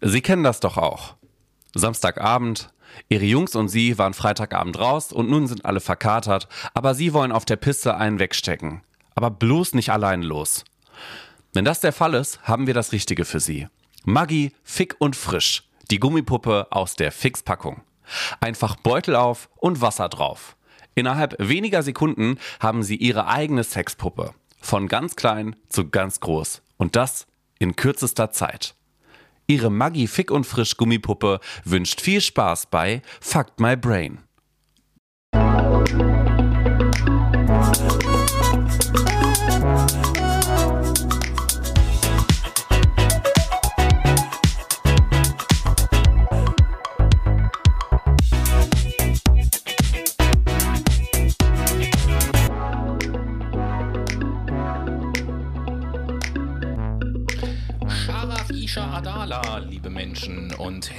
Sie kennen das doch auch. Samstagabend, Ihre Jungs und Sie waren Freitagabend raus und nun sind alle verkatert, aber Sie wollen auf der Piste einen wegstecken. Aber bloß nicht allein los. Wenn das der Fall ist, haben wir das Richtige für Sie. Maggi, fick und frisch. Die Gummipuppe aus der Fixpackung. Einfach Beutel auf und Wasser drauf. Innerhalb weniger Sekunden haben Sie Ihre eigene Sexpuppe. Von ganz klein zu ganz groß. Und das in kürzester Zeit. Ihre Maggi Fick und Frisch Gummipuppe wünscht viel Spaß bei Fucked My Brain.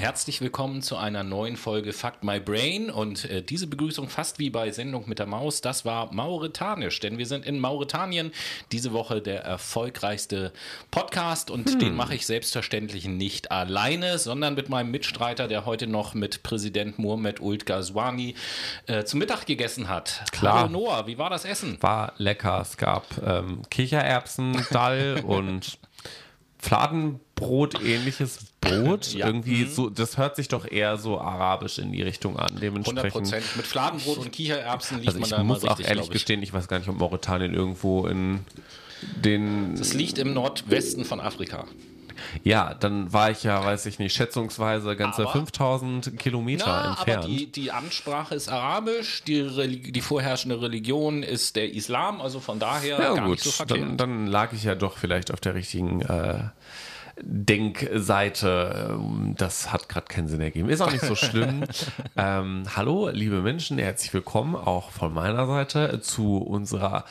Herzlich willkommen zu einer neuen Folge Fuck My Brain. Und äh, diese Begrüßung fast wie bei Sendung mit der Maus, das war mauretanisch, denn wir sind in Mauretanien diese Woche der erfolgreichste Podcast und den mache ich selbstverständlich nicht alleine, sondern mit meinem Mitstreiter, der heute noch mit Präsident Mohamed Ult Ghazwani äh, zu Mittag gegessen hat. Klar. Hallo Noah, wie war das Essen? War lecker. Es gab ähm, Kichererbsen, Dall und Fladenbrot ähnliches Brot. Ja. Irgendwie so, das hört sich doch eher so arabisch in die Richtung an. 100 Dementsprechend. Prozent. Mit Fladenbrot und Kichererbsen liegt Also man ich da immer muss auch richtig, ehrlich ich. gestehen, ich weiß gar nicht, ob Mauretanien irgendwo in den. Es liegt im Nordwesten von Afrika. Ja, dann war ich ja, weiß ich nicht, schätzungsweise ganze Aber- 5000 Kilometer Na, entfernt. aber die, die Ansprache ist arabisch, die, die vorherrschende Religion ist der Islam, also von daher ja, gar gut, nicht so verkehrt. dann, dann lag ich ja doch vielleicht auf der richtigen äh, Denkseite. Ähm, Das hat gerade keinen Sinn ergeben. Ist auch nicht so schlimm. ähm, hallo, liebe Menschen, herzlich willkommen auch von meiner Seite zu unserer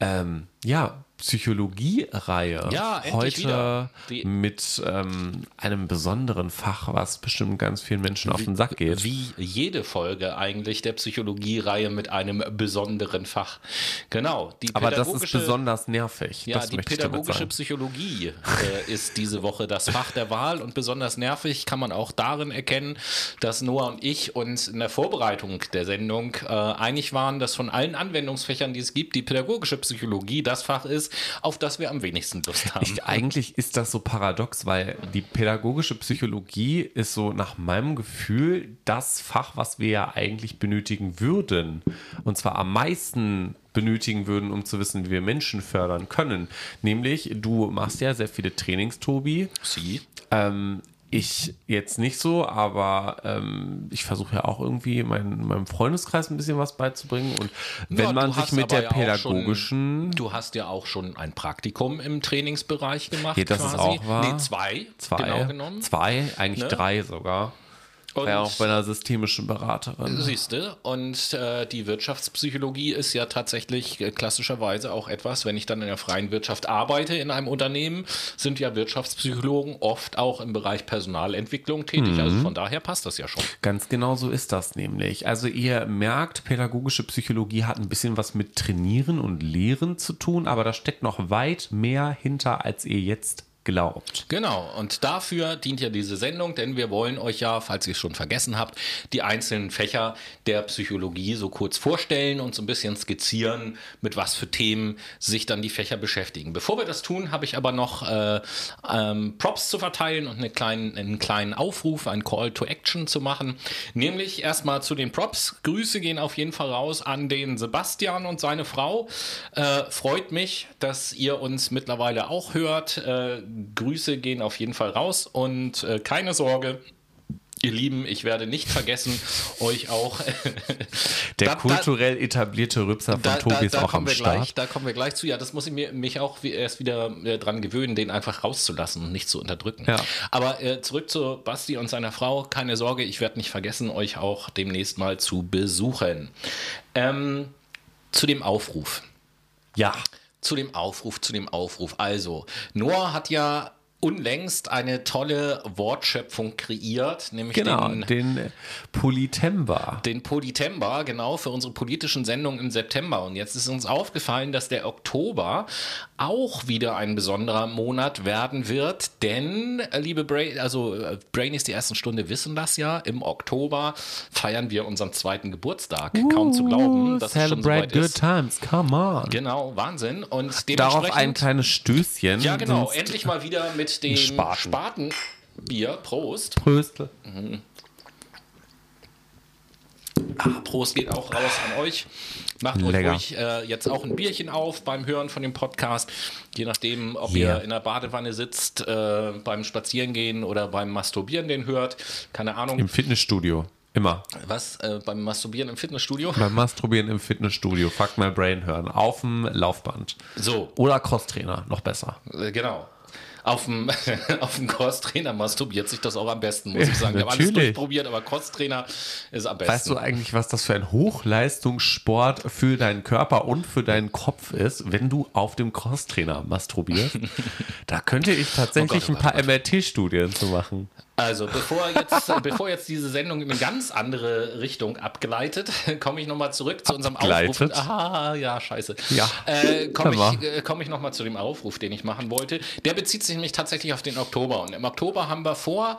ähm, ja, Psychologie-Reihe. Ja, Heute mit ähm, einem besonderen Fach, was bestimmt ganz vielen Menschen auf den Sack geht. Wie jede Folge eigentlich der Psychologie-Reihe mit einem besonderen Fach. Genau. Aber das ist besonders nervig. Ja, das die pädagogische. Psychologie äh, ist diese Woche das Fach der Wahl und besonders nervig kann man auch darin erkennen, dass Noah und ich uns in der Vorbereitung der Sendung äh, einig waren, dass von allen Anwendungsfächern, die es gibt, die pädagogische Psychologie das Fach ist, auf das wir am wenigsten Lust haben. Ich, eigentlich ist das so paradox, weil die pädagogische Psychologie ist so nach meinem Gefühl das Fach, was wir ja eigentlich benötigen würden. Und zwar am meisten benötigen würden, um zu wissen, wie wir Menschen fördern können. Nämlich, du machst ja sehr viele Trainings, Tobi. Sie? Ähm, ich jetzt nicht so, aber ähm, ich versuche ja auch irgendwie mein, meinem Freundeskreis ein bisschen was beizubringen. Und wenn Ja, man sich mit der ja pädagogischen Schon, du hast ja auch schon ein Praktikum im Trainingsbereich gemacht. Ja, das ist quasi. auch wahr. Nee, zwei. Zwei, Genau genommen. zwei, eigentlich Ne? drei sogar. Und- ja auch bei einer systemischen Beraterin. Siehste, und äh, die Wirtschaftspsychologie ist ja tatsächlich äh, klassischerweise auch etwas, wenn ich dann in der freien Wirtschaft arbeite in einem Unternehmen, sind ja Wirtschaftspsychologen oft auch im Bereich Personalentwicklung tätig. Also Mhm. von daher passt das ja schon. Ganz genau so ist das nämlich. Also ihr merkt, pädagogische Psychologie hat ein bisschen was mit Trainieren und Lehren zu tun, aber da steckt noch weit mehr hinter, als ihr jetzt glaubt. Genau, und dafür dient ja diese Sendung, denn wir wollen euch ja, falls ihr es schon vergessen habt, die einzelnen Fächer der Psychologie so kurz vorstellen und so ein bisschen skizzieren, mit was für Themen sich dann die Fächer beschäftigen. Bevor wir das tun, habe ich aber noch äh, ähm, Props zu verteilen und eine kleinen, einen kleinen Aufruf, einen Call to Action zu machen. Nämlich erstmal zu den Props. Grüße gehen auf jeden Fall raus an den Sebastian und seine Frau. Äh, freut mich, dass ihr uns mittlerweile auch hört. Äh, Grüße gehen auf jeden Fall raus und äh, keine Sorge. Ihr Lieben, ich werde nicht vergessen, euch auch. Der Da- da- kulturell etablierte Rübser von da, Tobi da, ist da auch am Start. gleich, da kommen wir gleich zu. Ja, das muss ich mir, mich auch wie, erst wieder äh, dran gewöhnen, den einfach rauszulassen und nicht zu unterdrücken. Ja. Aber äh, zurück zu Basti und seiner Frau. Keine Sorge, ich werde nicht vergessen, euch auch demnächst mal zu besuchen. Ähm, zu dem Aufruf. Ja. Zu dem Aufruf, zu dem Aufruf. Also, Noah hat ja unlängst eine tolle Wortschöpfung kreiert, nämlich Genau, den, den Politember. den Politember, genau, für unsere politischen Sendungen im September. Und jetzt ist uns aufgefallen, dass der Oktober auch wieder ein besonderer Monat werden wird, denn, äh, liebe Brain, also äh, Brainies, die ersten Stunde wissen das ja, im Oktober feiern wir unseren zweiten Geburtstag. Kaum zu glauben, dass es schon Celebrate soweit good ist. times, come on. Genau, Wahnsinn. Und Darauf dementsprechend... ein kleines Stößchen. Ja, genau. Endlich mal wieder mit dem Spaten. Spatenbier. Prost. Pröstle. Ah, Prost geht auch raus an euch. Macht euch ruhig äh, jetzt auch ein Bierchen auf beim Hören von dem Podcast. Je nachdem, ob Yeah. ihr in der Badewanne sitzt, äh, beim Spazierengehen oder beim Masturbieren den hört. Keine Ahnung. Im Fitnessstudio. Immer. Was? Äh, beim Masturbieren im Fitnessstudio? Beim Masturbieren im Fitnessstudio. Fuck my brain hören. Auf dem Laufband. So, Oder Crosstrainer. Noch besser. äh, genau. Auf dem, auf dem Crosstrainer masturbiert sich das auch am besten, muss ich sagen. Wir haben alles durchprobiert, aber Crosstrainer ist am besten. Weißt du eigentlich, was das für ein Hochleistungssport für deinen Körper und für deinen Kopf ist, wenn du auf dem Crosstrainer masturbierst? da könnte ich tatsächlich Oh Gott, oh ein paar MRT-Studien zu machen. Also, bevor jetzt, bevor jetzt diese Sendung in eine ganz andere Richtung abgeleitet, komme ich nochmal zurück zu unserem Aufruf. Aha, ja, scheiße. Ja, Äh, komme ich, äh, komm ich nochmal zu dem Aufruf, den ich machen wollte. Der bezieht sich nämlich tatsächlich auf den Oktober. Und im Oktober haben wir vor,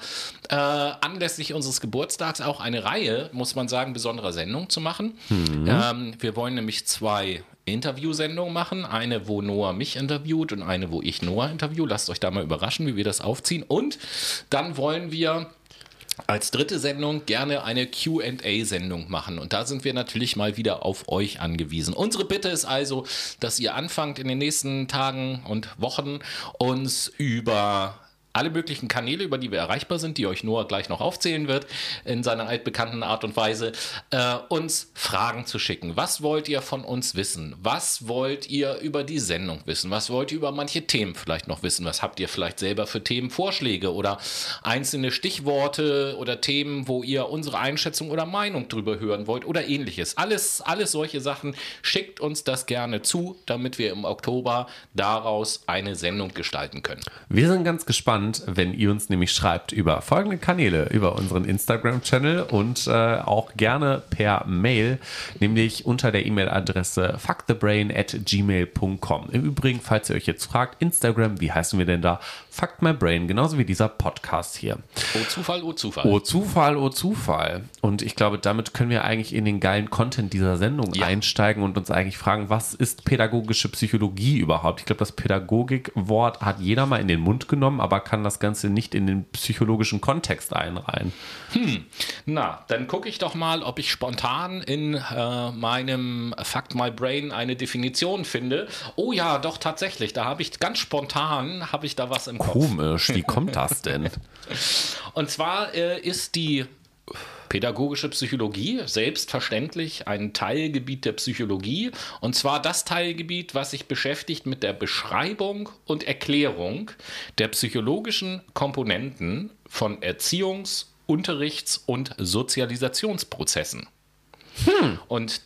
äh, anlässlich unseres Geburtstags auch eine Reihe, muss man sagen, besonderer Sendungen zu machen. Ähm, wir wollen nämlich zwei Interviewsendungen machen. Eine, wo Noah mich interviewt und eine, wo ich Noah interview. Lasst euch da mal überraschen, wie wir das aufziehen. Und dann wollen wir als dritte Sendung gerne eine QA-Sendung machen. Und da sind wir natürlich mal wieder auf euch angewiesen. Unsere Bitte ist also, dass ihr anfangt in den nächsten Tagen und Wochen uns über alle möglichen Kanäle, über die wir erreichbar sind, die euch Noah gleich noch aufzählen wird, in seiner altbekannten Art und Weise, äh, uns Fragen zu schicken. Was wollt ihr von uns wissen? Was wollt ihr über die Sendung wissen? Was wollt ihr über manche Themen vielleicht noch wissen? Was habt ihr vielleicht selber für Themenvorschläge oder einzelne Stichworte oder Themen, wo ihr unsere Einschätzung oder Meinung drüber hören wollt oder ähnliches? Alles, alles solche Sachen. Schickt uns das gerne zu, damit wir im Oktober daraus eine Sendung gestalten können. Wir sind ganz gespannt, wenn ihr uns nämlich schreibt über folgende Kanäle, über unseren Instagram-Channel und äh, auch gerne per Mail, nämlich unter der E-Mail-Adresse fuckthebrain at gmail.com. Im Übrigen, falls ihr euch jetzt fragt, Instagram, wie heißen wir denn da? Fuck my brain, genauso wie dieser Podcast hier. Oh Zufall, oh Zufall. Oh Zufall, oh Zufall. Und ich glaube, damit können wir eigentlich in den geilen Content dieser Sendung Ja. einsteigen und uns eigentlich fragen, was ist pädagogische Psychologie überhaupt? Ich glaube, das Pädagogikwort hat jeder mal in den Mund genommen, aber kann das Ganze nicht in den psychologischen Kontext einreihen. Na, dann gucke ich doch mal, ob ich spontan in äh, meinem Fact My Brain eine Definition finde. Oh ja, doch tatsächlich. Da habe ich ganz spontan habe ich da was im Kopf. Komisch, wie kommt das denn? Und zwar äh, ist die pädagogische Psychologie selbstverständlich ein Teilgebiet der Psychologie. Und zwar das Teilgebiet, was sich beschäftigt mit der Beschreibung und Erklärung der psychologischen Komponenten von Erziehungs-, Unterrichts- und Sozialisationsprozessen. Und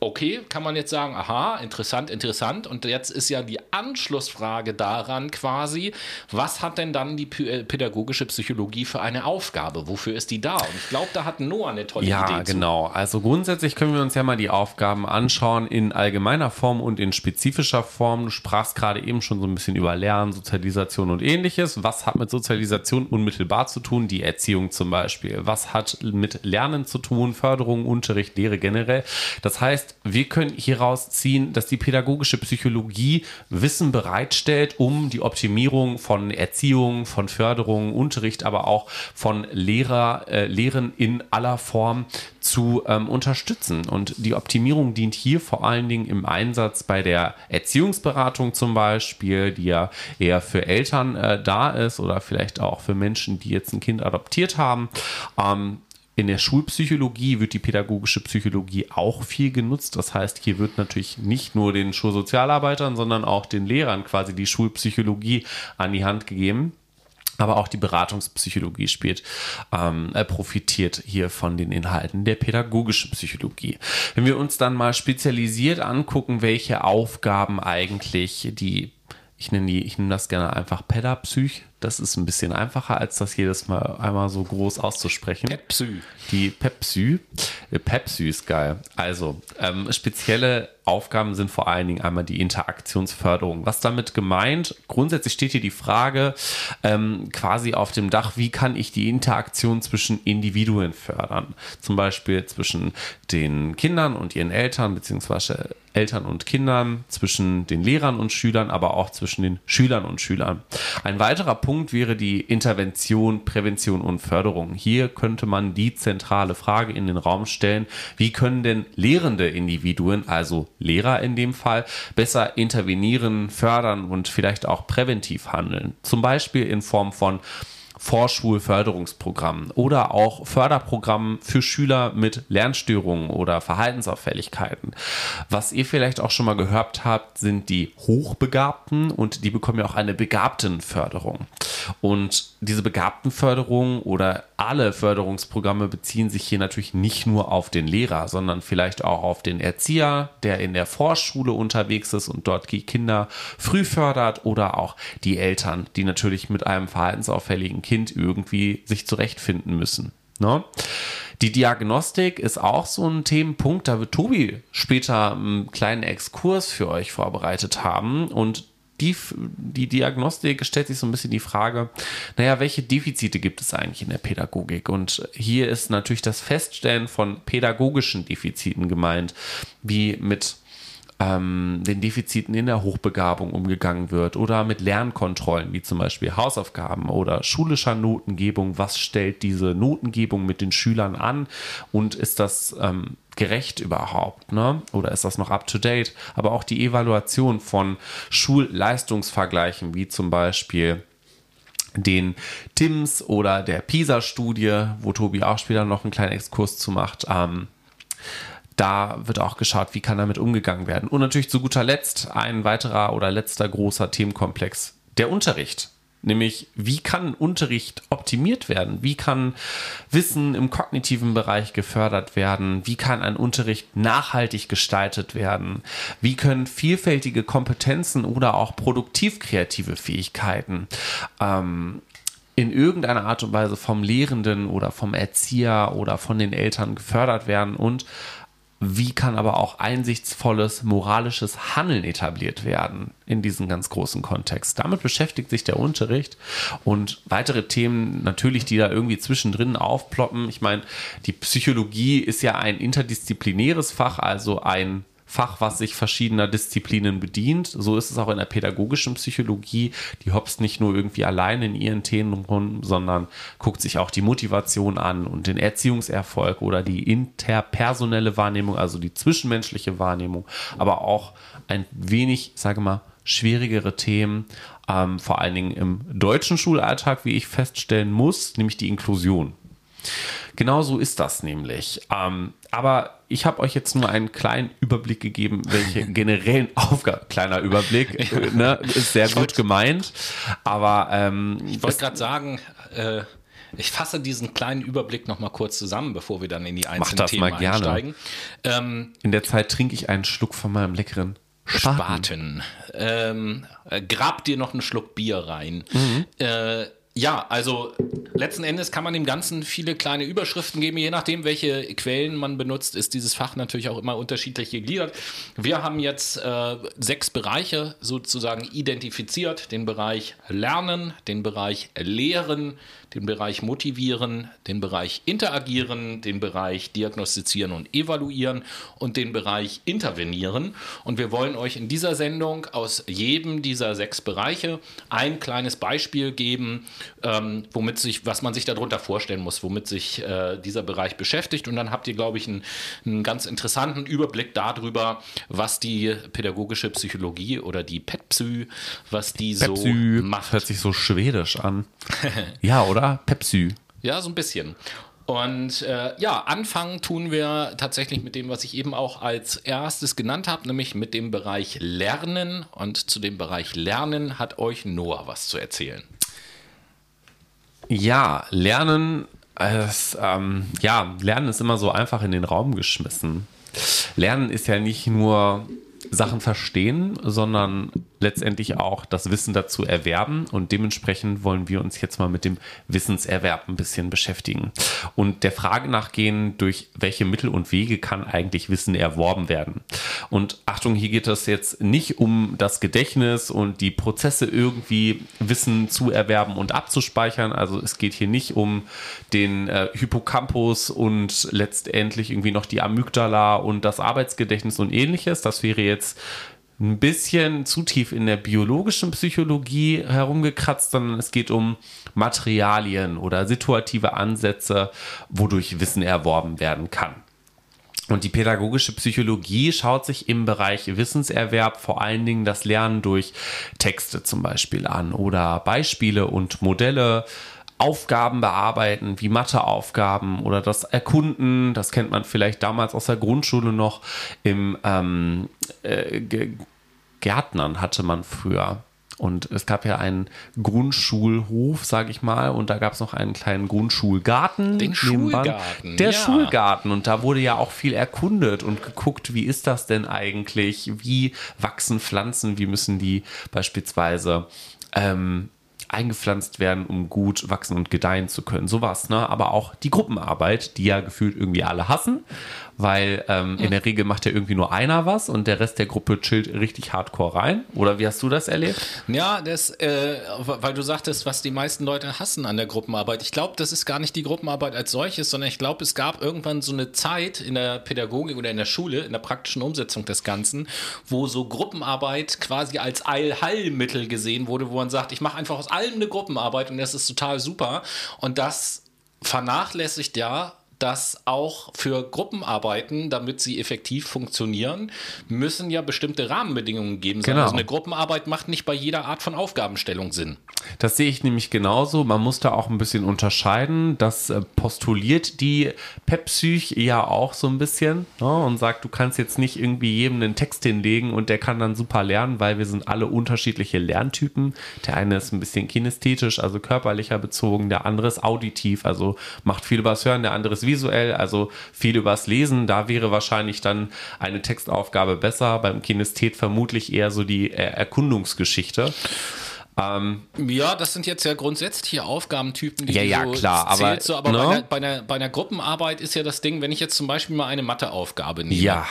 okay, kann man jetzt sagen, aha, interessant, interessant. Und jetzt ist ja die Anschlussfrage daran quasi, was hat denn dann die äh, pädagogische Psychologie für eine Aufgabe? Wofür ist die da? Und ich glaube, da hat Noah eine tolle Ja, Idee zu. genau. Also grundsätzlich können wir uns ja mal die Aufgaben anschauen in allgemeiner Form und in spezifischer Form. Du sprachst gerade eben schon so ein bisschen über Lernen, Sozialisation und ähnliches. Was hat mit Sozialisation unmittelbar zu tun? Die Erziehung zum Beispiel. Was hat mit Lernen zu tun? Förderung, Unterricht, Lehre generell. Das heißt, wir können hieraus ziehen, dass die pädagogische Psychologie Wissen bereitstellt, um die Optimierung von Erziehung, von Förderung, Unterricht, aber auch von Lehrer, äh, Lehren in aller Form zu ähm, unterstützen. Und die Optimierung dient hier vor allen Dingen im Einsatz bei der Erziehungsberatung zum Beispiel, die ja eher für Eltern äh, da ist oder vielleicht auch für Menschen, die jetzt ein Kind adoptiert haben. Ähm, in der Schulpsychologie wird die pädagogische Psychologie auch viel genutzt. Das heißt, hier wird natürlich nicht nur den Schulsozialarbeitern, sondern auch den Lehrern quasi die Schulpsychologie an die Hand gegeben. Aber auch die Beratungspsychologie spielt, ähm, äh, profitiert hier von den Inhalten der pädagogischen Psychologie. Wenn wir uns dann mal spezialisiert angucken, welche Aufgaben eigentlich die ich nenne die, ich nenne das gerne einfach Pedapsych. Das ist ein bisschen einfacher, als das jedes Mal einmal so groß auszusprechen. Pepsy. Die Pepsy. Äh, Pepsy ist geil. Also, ähm, spezielle Aufgaben sind vor allen Dingen einmal die Interaktionsförderung. Was damit gemeint? Grundsätzlich steht hier die Frage ähm, quasi auf dem Dach, wie kann ich die Interaktion zwischen Individuen fördern? Zum Beispiel zwischen den Kindern und ihren Eltern, beziehungsweise Eltern und Kindern, zwischen den Lehrern und Schülern, aber auch zwischen den Schülern und Schülern. Ein weiterer Punkt wäre die Intervention, Prävention und Förderung. Hier könnte man die zentrale Frage in den Raum stellen, wie können denn lehrende Individuen, also Lehrer in dem Fall, besser intervenieren, fördern und vielleicht auch präventiv handeln. Zum Beispiel in Form von Vorschulförderungsprogrammen oder auch Förderprogrammen für Schüler mit Lernstörungen oder Verhaltensauffälligkeiten. Was ihr vielleicht auch schon mal gehört habt, sind die Hochbegabten und die bekommen ja auch eine Begabtenförderung. Und diese Begabtenförderung oder alle Förderungsprogramme beziehen sich hier natürlich nicht nur auf den Lehrer, sondern vielleicht auch auf den Erzieher, der in der Vorschule unterwegs ist und dort die Kinder früh fördert oder auch die Eltern, die natürlich mit einem verhaltensauffälligen Kind irgendwie sich zurechtfinden müssen. Ne? Die Diagnostik ist auch so ein Themenpunkt, da wird Tobi später einen kleinen Exkurs für euch vorbereitet haben und die, die Diagnostik stellt sich so ein bisschen die Frage, naja, welche Defizite gibt es eigentlich in der Pädagogik? Und hier ist natürlich das Feststellen von pädagogischen Defiziten gemeint, wie mit ähm, den Defiziten in der Hochbegabung umgegangen wird oder mit Lernkontrollen, wie zum Beispiel Hausaufgaben oder schulischer Notengebung. Was stellt diese Notengebung mit den Schülern an und ist das ähm, gerecht überhaupt? Ne? Oder ist das noch up-to-date? Aber auch die Evaluation von Schulleistungsvergleichen, wie zum Beispiel den TIMS oder der PISA-Studie, wo Tobi auch später noch einen kleinen Exkurs zu macht. Ähm, da wird auch geschaut, wie kann damit umgegangen werden. Und natürlich zu guter Letzt ein weiterer oder letzter großer Themenkomplex, der Unterricht. Nämlich, wie kann Unterricht optimiert werden? Wie kann Wissen im kognitiven Bereich gefördert werden? Wie kann ein Unterricht nachhaltig gestaltet werden? Wie können vielfältige Kompetenzen oder auch produktiv-kreative Fähigkeiten ähm, in irgendeiner Art und Weise vom Lehrenden oder vom Erzieher oder von den Eltern gefördert werden und wie kann aber auch einsichtsvolles moralisches Handeln etabliert werden in diesem ganz großen Kontext. Damit beschäftigt sich der Unterricht und weitere Themen natürlich, die da irgendwie zwischendrin aufploppen. Ich meine, die Psychologie ist ja ein interdisziplinäres Fach, also ein Fach, was sich verschiedener Disziplinen bedient. So ist es auch in der pädagogischen Psychologie. Die hopst nicht nur irgendwie allein in ihren Themen rum, sondern guckt sich auch die Motivation an und den Erziehungserfolg oder die interpersonelle Wahrnehmung, also die zwischenmenschliche Wahrnehmung, aber auch ein wenig, sage mal, schwierigere Themen, ähm, vor allen Dingen im deutschen Schulalltag, wie ich feststellen muss, nämlich die Inklusion. Genau so ist das nämlich. Ähm, aber ich habe euch jetzt nur einen kleinen Überblick gegeben, welche generellen Aufgaben, kleiner Überblick, äh, ne, ist sehr gut gemeint, aber ähm, ich wollte gerade sagen, äh, ich fasse diesen kleinen Überblick noch mal kurz zusammen, bevor wir dann in die einzelnen Mach das Themen mal gerne. einsteigen. Ähm, in der Zeit trinke ich einen Schluck von meinem leckeren Spaten. Spaten. Ähm, äh, grab dir noch einen Schluck Bier rein. Mhm. Äh, ja, also letzten Endes kann man dem Ganzen viele kleine Überschriften geben. Je nachdem, welche Quellen man benutzt, ist dieses Fach natürlich auch immer unterschiedlich gegliedert. Wir haben jetzt äh, sechs Bereiche sozusagen identifiziert. Den Bereich Lernen, den Bereich Lehren, den Bereich Motivieren, den Bereich Interagieren, den Bereich Diagnostizieren und Evaluieren und den Bereich Intervenieren. Und wir wollen euch in dieser Sendung aus jedem dieser sechs Bereiche ein kleines Beispiel geben, ähm, womit sich, was man sich darunter vorstellen muss, womit sich äh, dieser Bereich beschäftigt. Und dann habt ihr, glaube ich, einen, einen ganz interessanten Überblick darüber, was die pädagogische Psychologie oder die PetPsy, was die Pepsy so macht. Hört sich so schwedisch an. ja, oder? Oder? Pepsi. Ja, so ein bisschen. Und äh, ja, anfangen tun wir tatsächlich mit dem, was ich eben auch als erstes genannt habe, nämlich mit dem Bereich Lernen. Und zu dem Bereich Lernen hat euch Noah was zu erzählen. Ja, Lernen, ist, ähm, ja, Lernen ist immer so einfach in den Raum geschmissen. Lernen ist ja nicht nur Sachen verstehen, sondern letztendlich auch das Wissen dazu erwerben und dementsprechend wollen wir uns jetzt mal mit dem Wissenserwerb ein bisschen beschäftigen und der Frage nachgehen, durch welche Mittel und Wege kann eigentlich Wissen erworben werden. Und Achtung, hier geht es jetzt nicht um das Gedächtnis und die Prozesse irgendwie Wissen zu erwerben und abzuspeichern. Also es geht hier nicht um den äh, Hippocampus und letztendlich irgendwie noch die Amygdala und das Arbeitsgedächtnis und ähnliches. Das wäre jetzt ein bisschen zu tief in der biologischen Psychologie herumgekratzt, sondern es geht um Materialien oder situative Ansätze, wodurch Wissen erworben werden kann. Und die pädagogische Psychologie schaut sich im Bereich Wissenserwerb vor allen Dingen das Lernen durch Texte zum Beispiel an oder Beispiele und Modelle, Aufgaben bearbeiten, wie Matheaufgaben oder das Erkunden, das kennt man vielleicht damals aus der Grundschule noch, im ähm, äh, Gärtnern hatte man früher. Und es gab ja einen Grundschulhof, sage ich mal, und da gab es noch einen kleinen Grundschulgarten. Den Schulgarten. Der ja. Schulgarten. Und da wurde ja auch viel erkundet und geguckt, wie ist das denn eigentlich? Wie wachsen Pflanzen? Wie müssen die beispielsweise ähm, eingepflanzt werden, um gut wachsen und gedeihen zu können. Sowas, ne? Aber auch die Gruppenarbeit, die ja gefühlt irgendwie alle hassen, weil ähm, mhm. in der Regel macht ja irgendwie nur einer was und der Rest der Gruppe chillt richtig hardcore rein. Oder wie hast du das erlebt? Ja, das, äh, weil du sagtest, was die meisten Leute hassen an der Gruppenarbeit. Ich glaube, das ist gar nicht die Gruppenarbeit als solches, sondern ich glaube, es gab irgendwann so eine Zeit in der Pädagogik oder in der Schule, in der praktischen Umsetzung des Ganzen, wo so Gruppenarbeit quasi als Allheilmittel gesehen wurde, wo man sagt, ich mache einfach aus allem eine Gruppenarbeit und das ist total super. Und das vernachlässigt ja dass auch für Gruppenarbeiten, damit sie effektiv funktionieren, müssen ja bestimmte Rahmenbedingungen geben sein. Genau. Also eine Gruppenarbeit macht nicht bei jeder Art von Aufgabenstellung Sinn. Das sehe ich nämlich genauso. Man muss da auch ein bisschen unterscheiden. Das äh, postuliert die Pepsych ja auch so ein bisschen ne, und sagt, du kannst jetzt nicht irgendwie jedem einen Text hinlegen und der kann dann super lernen, weil wir sind alle unterschiedliche Lerntypen. Der eine ist ein bisschen kinästhetisch, also körperlicher bezogen, der andere ist auditiv, also macht viel übers Hören, der andere ist visuell, also viel übers Lesen. Da wäre wahrscheinlich dann eine Textaufgabe besser. Beim Kinesthet vermutlich eher so die Erkundungsgeschichte. Ähm, ja, das sind jetzt ja grundsätzliche Aufgabentypen, die ja, ja, so klar, aber, so, aber ne? bei, einer, bei, einer, bei, einer, Gruppenarbeit ist ja das Ding, wenn ich jetzt zum Beispiel mal eine Matheaufgabe nehme ja.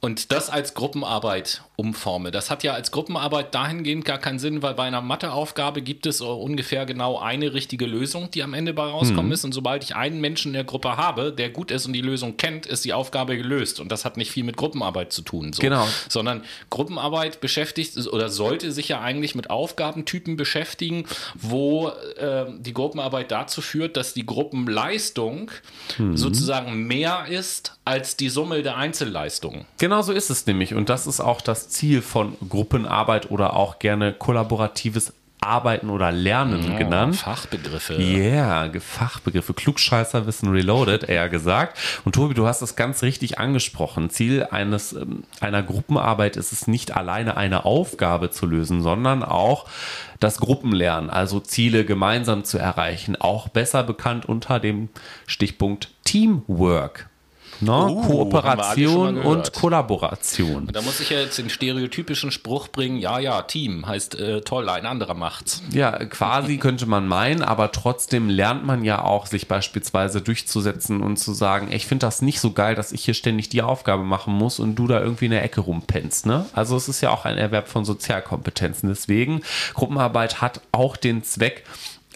und das als Gruppenarbeit umforme, das hat ja als Gruppenarbeit dahingehend gar keinen Sinn, weil bei einer Matheaufgabe gibt es ungefähr genau eine richtige Lösung, die am Ende bei rauskommen mhm. ist und sobald ich einen Menschen in der Gruppe habe, der gut ist und die Lösung kennt, ist die Aufgabe gelöst und das hat nicht viel mit Gruppenarbeit zu tun, so. genau. sondern Gruppenarbeit beschäftigt oder sollte sich ja eigentlich mit Aufgabentypen Typen beschäftigen, wo äh, die Gruppenarbeit dazu führt, dass die Gruppenleistung mhm. sozusagen mehr ist als die Summe der Einzelleistungen. Genau so ist es nämlich. Und das ist auch das Ziel von Gruppenarbeit oder auch gerne kollaboratives Arbeiten oder Lernen ja, genannt. Fachbegriffe. Ja, yeah, Fachbegriffe. Klugscheißer wissen reloaded, eher gesagt. Und Tobi, du hast es ganz richtig angesprochen. Ziel eines, ähm, einer Gruppenarbeit ist es nicht alleine eine Aufgabe zu lösen, sondern auch das Gruppenlernen, also Ziele gemeinsam zu erreichen. Auch besser bekannt unter dem Stichpunkt Teamwork. Ne? Uh, Kooperation und Kollaboration. Da muss ich ja jetzt den stereotypischen Spruch bringen, ja, ja, Team heißt äh, toll, ein anderer macht's. Ja, quasi könnte man meinen, aber trotzdem lernt man ja auch, sich beispielsweise durchzusetzen und zu sagen, ich finde das nicht so geil, dass ich hier ständig die Aufgabe machen muss und du da irgendwie in der Ecke rumpennst. Ne? Also es ist ja auch ein Erwerb von Sozialkompetenzen. Deswegen, Gruppenarbeit hat auch den Zweck,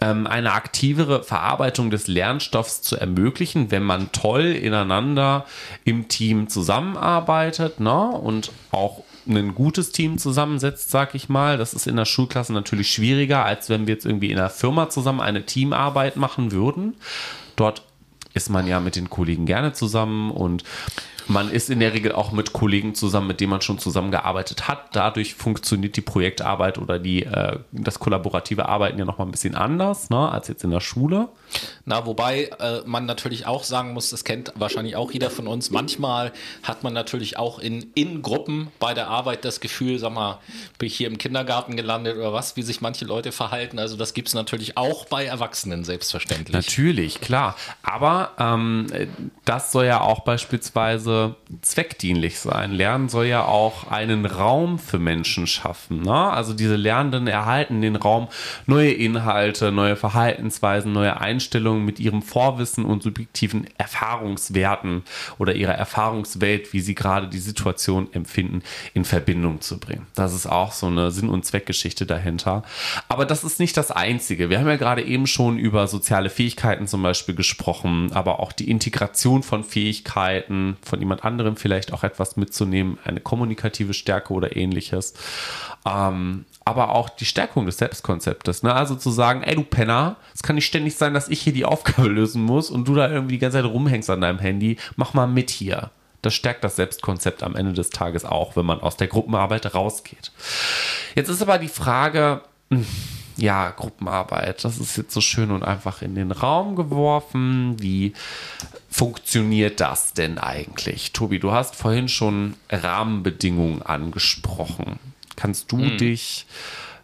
eine aktivere Verarbeitung des Lernstoffs zu ermöglichen, wenn man toll ineinander im Team zusammenarbeitet ne? und auch ein gutes Team zusammensetzt, sag ich mal. Das ist in der Schulklasse natürlich schwieriger, als wenn wir jetzt irgendwie in einer Firma zusammen eine Teamarbeit machen würden. Dort ist man ja mit den Kollegen gerne zusammen und man ist in der Regel auch mit Kollegen zusammen, mit denen man schon zusammengearbeitet hat. Dadurch funktioniert die Projektarbeit oder die, äh, das kollaborative Arbeiten ja nochmal ein bisschen anders ne, als jetzt in der Schule. Na, wobei äh, man natürlich auch sagen muss, das kennt wahrscheinlich auch jeder von uns, manchmal hat man natürlich auch in, in Gruppen bei der Arbeit das Gefühl, sag mal, bin ich hier im Kindergarten gelandet oder was, wie sich manche Leute verhalten. Also das gibt es natürlich auch bei Erwachsenen selbstverständlich. Natürlich, klar. Aber ähm, das soll ja auch beispielsweise Weise zweckdienlich sein. Lernen soll ja auch einen Raum für Menschen schaffen. Ne? Also diese Lernenden erhalten den Raum, neue Inhalte, neue Verhaltensweisen, neue Einstellungen mit ihrem Vorwissen und subjektiven Erfahrungswerten oder ihrer Erfahrungswelt, wie sie gerade die Situation empfinden, in Verbindung zu bringen. Das ist auch so eine Sinn- und Zweckgeschichte dahinter. Aber das ist nicht das Einzige. Wir haben ja gerade eben schon über soziale Fähigkeiten zum Beispiel gesprochen, aber auch die Integration von Fähigkeiten, von jemand anderem vielleicht auch etwas mitzunehmen, eine kommunikative Stärke oder ähnliches. Ähm, aber auch die Stärkung des Selbstkonzeptes. Ne? Also zu sagen, ey du Penner, es kann nicht ständig sein, dass ich hier die Aufgabe lösen muss und du da irgendwie die ganze Zeit rumhängst an deinem Handy. Mach mal mit hier. Das stärkt das Selbstkonzept am Ende des Tages auch, wenn man aus der Gruppenarbeit rausgeht. Jetzt ist aber die Frage, hm, ja, Gruppenarbeit, das ist jetzt so schön und einfach in den Raum geworfen. Wie funktioniert das denn eigentlich? Tobi, du hast vorhin schon Rahmenbedingungen angesprochen. Kannst du hm. dich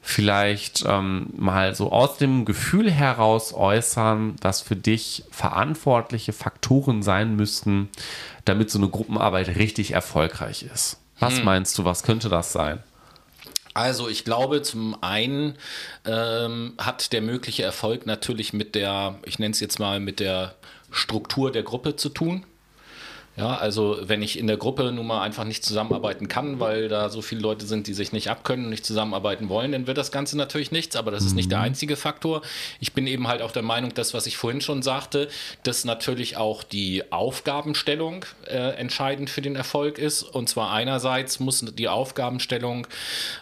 vielleicht ähm, mal so aus dem Gefühl heraus äußern, dass für dich verantwortliche Faktoren sein müssten, damit so eine Gruppenarbeit richtig erfolgreich ist? Was hm. meinst du, was könnte das sein? Also ich glaube, zum einen ähm, hat der mögliche Erfolg natürlich mit der, ich nenne es jetzt mal, mit der Struktur der Gruppe zu tun. Ja, also wenn ich in der Gruppe nun mal einfach nicht zusammenarbeiten kann, weil da so viele Leute sind, die sich nicht abkönnen und nicht zusammenarbeiten wollen, dann wird das Ganze natürlich nichts, aber das ist nicht der mhm. einzige Faktor. Ich bin eben halt auch der Meinung, das, was ich vorhin schon sagte, dass natürlich auch die Aufgabenstellung äh, entscheidend für den Erfolg ist. Und zwar einerseits muss die Aufgabenstellung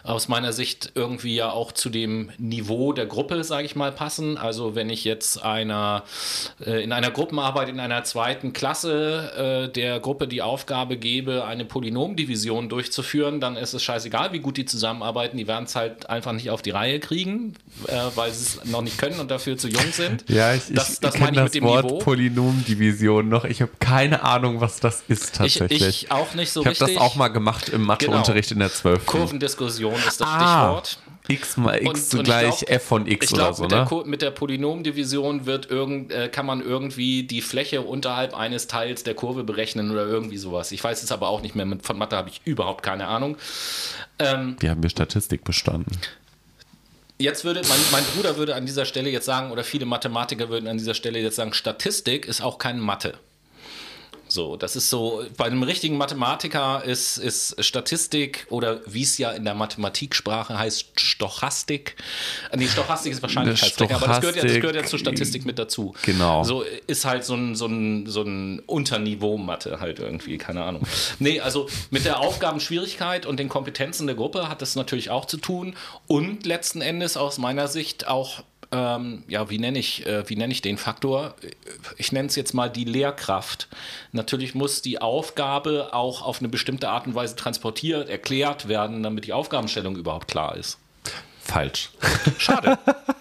aus meiner Sicht irgendwie ja auch zu dem Niveau der Gruppe, sage ich mal, passen. Also wenn ich jetzt einer äh, in einer Gruppenarbeit in einer zweiten Klasse äh, der der Gruppe die Aufgabe gebe, eine Polynomdivision durchzuführen, dann ist es scheißegal, wie gut die zusammenarbeiten. Die werden es halt einfach nicht auf die Reihe kriegen, äh, weil sie es noch nicht können und dafür zu jung sind. Ja, ich, das, ich, das ich meine ich mit dem Wort Niveau. Polynomdivision noch. Ich habe keine Ahnung, was das ist tatsächlich. Ich, ich auch nicht so ich richtig. Ich habe das auch mal gemacht im Matheunterricht genau. in der 12. Kurvendiskussion ist das ah. Stichwort x mal x und, gleich glaub, f von x oder glaub, so, mit ne? Der, mit der Polynomdivision wird irgend, äh, kann man irgendwie die Fläche unterhalb eines Teils der Kurve berechnen oder irgendwie sowas. Ich weiß es aber auch nicht mehr. Von Mathe habe ich überhaupt keine Ahnung. Ähm, Wie haben wir Statistik bestanden? Jetzt würde, mein, mein, Bruder würde an dieser Stelle jetzt sagen, oder viele Mathematiker würden an dieser Stelle jetzt sagen, Statistik ist auch keine Mathe. So, das ist so, bei einem richtigen Mathematiker ist, ist Statistik oder wie es ja in der Mathematiksprache heißt, Stochastik. Nee, Stochastik ist Wahrscheinlichkeitsrechnung, aber das gehört, ja, das gehört ja zur Statistik mit dazu. Genau. So ist halt so ein, so ein, so ein Unterniveau-Mathe halt irgendwie, keine Ahnung. Nee, also mit der Aufgabenschwierigkeit und den Kompetenzen der Gruppe hat das natürlich auch zu tun und letzten Endes aus meiner Sicht auch ähm, ja, wie nenne ich, äh, wie nenne ich den Faktor? Ich nenne es jetzt mal die Lehrkraft. Natürlich muss die Aufgabe auch auf eine bestimmte Art und Weise transportiert, erklärt werden, damit die Aufgabenstellung überhaupt klar ist. Falsch. Schade.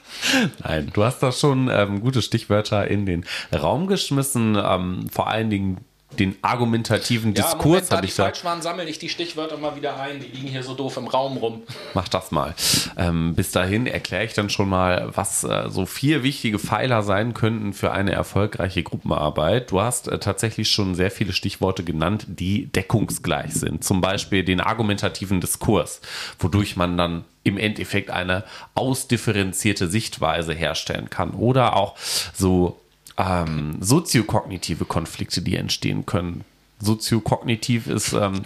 Nein, du hast da schon ähm, gute Stichwörter in den Raum geschmissen. Ähm, vor allen Dingen den argumentativen ja, Diskurs da ich da. falsch waren, sammle ich die Stichwörter mal wieder ein. Die liegen hier so doof im Raum rum. Mach das mal. Ähm, bis dahin erkläre ich dann schon mal, was äh, so vier wichtige Pfeiler sein könnten für eine erfolgreiche Gruppenarbeit. Du hast äh, tatsächlich schon sehr viele Stichworte genannt, die deckungsgleich sind. Zum Beispiel den argumentativen Diskurs, wodurch man dann im Endeffekt eine ausdifferenzierte Sichtweise herstellen kann. Oder auch so ähm, soziokognitive Konflikte, die entstehen können. Soziokognitiv ist ähm,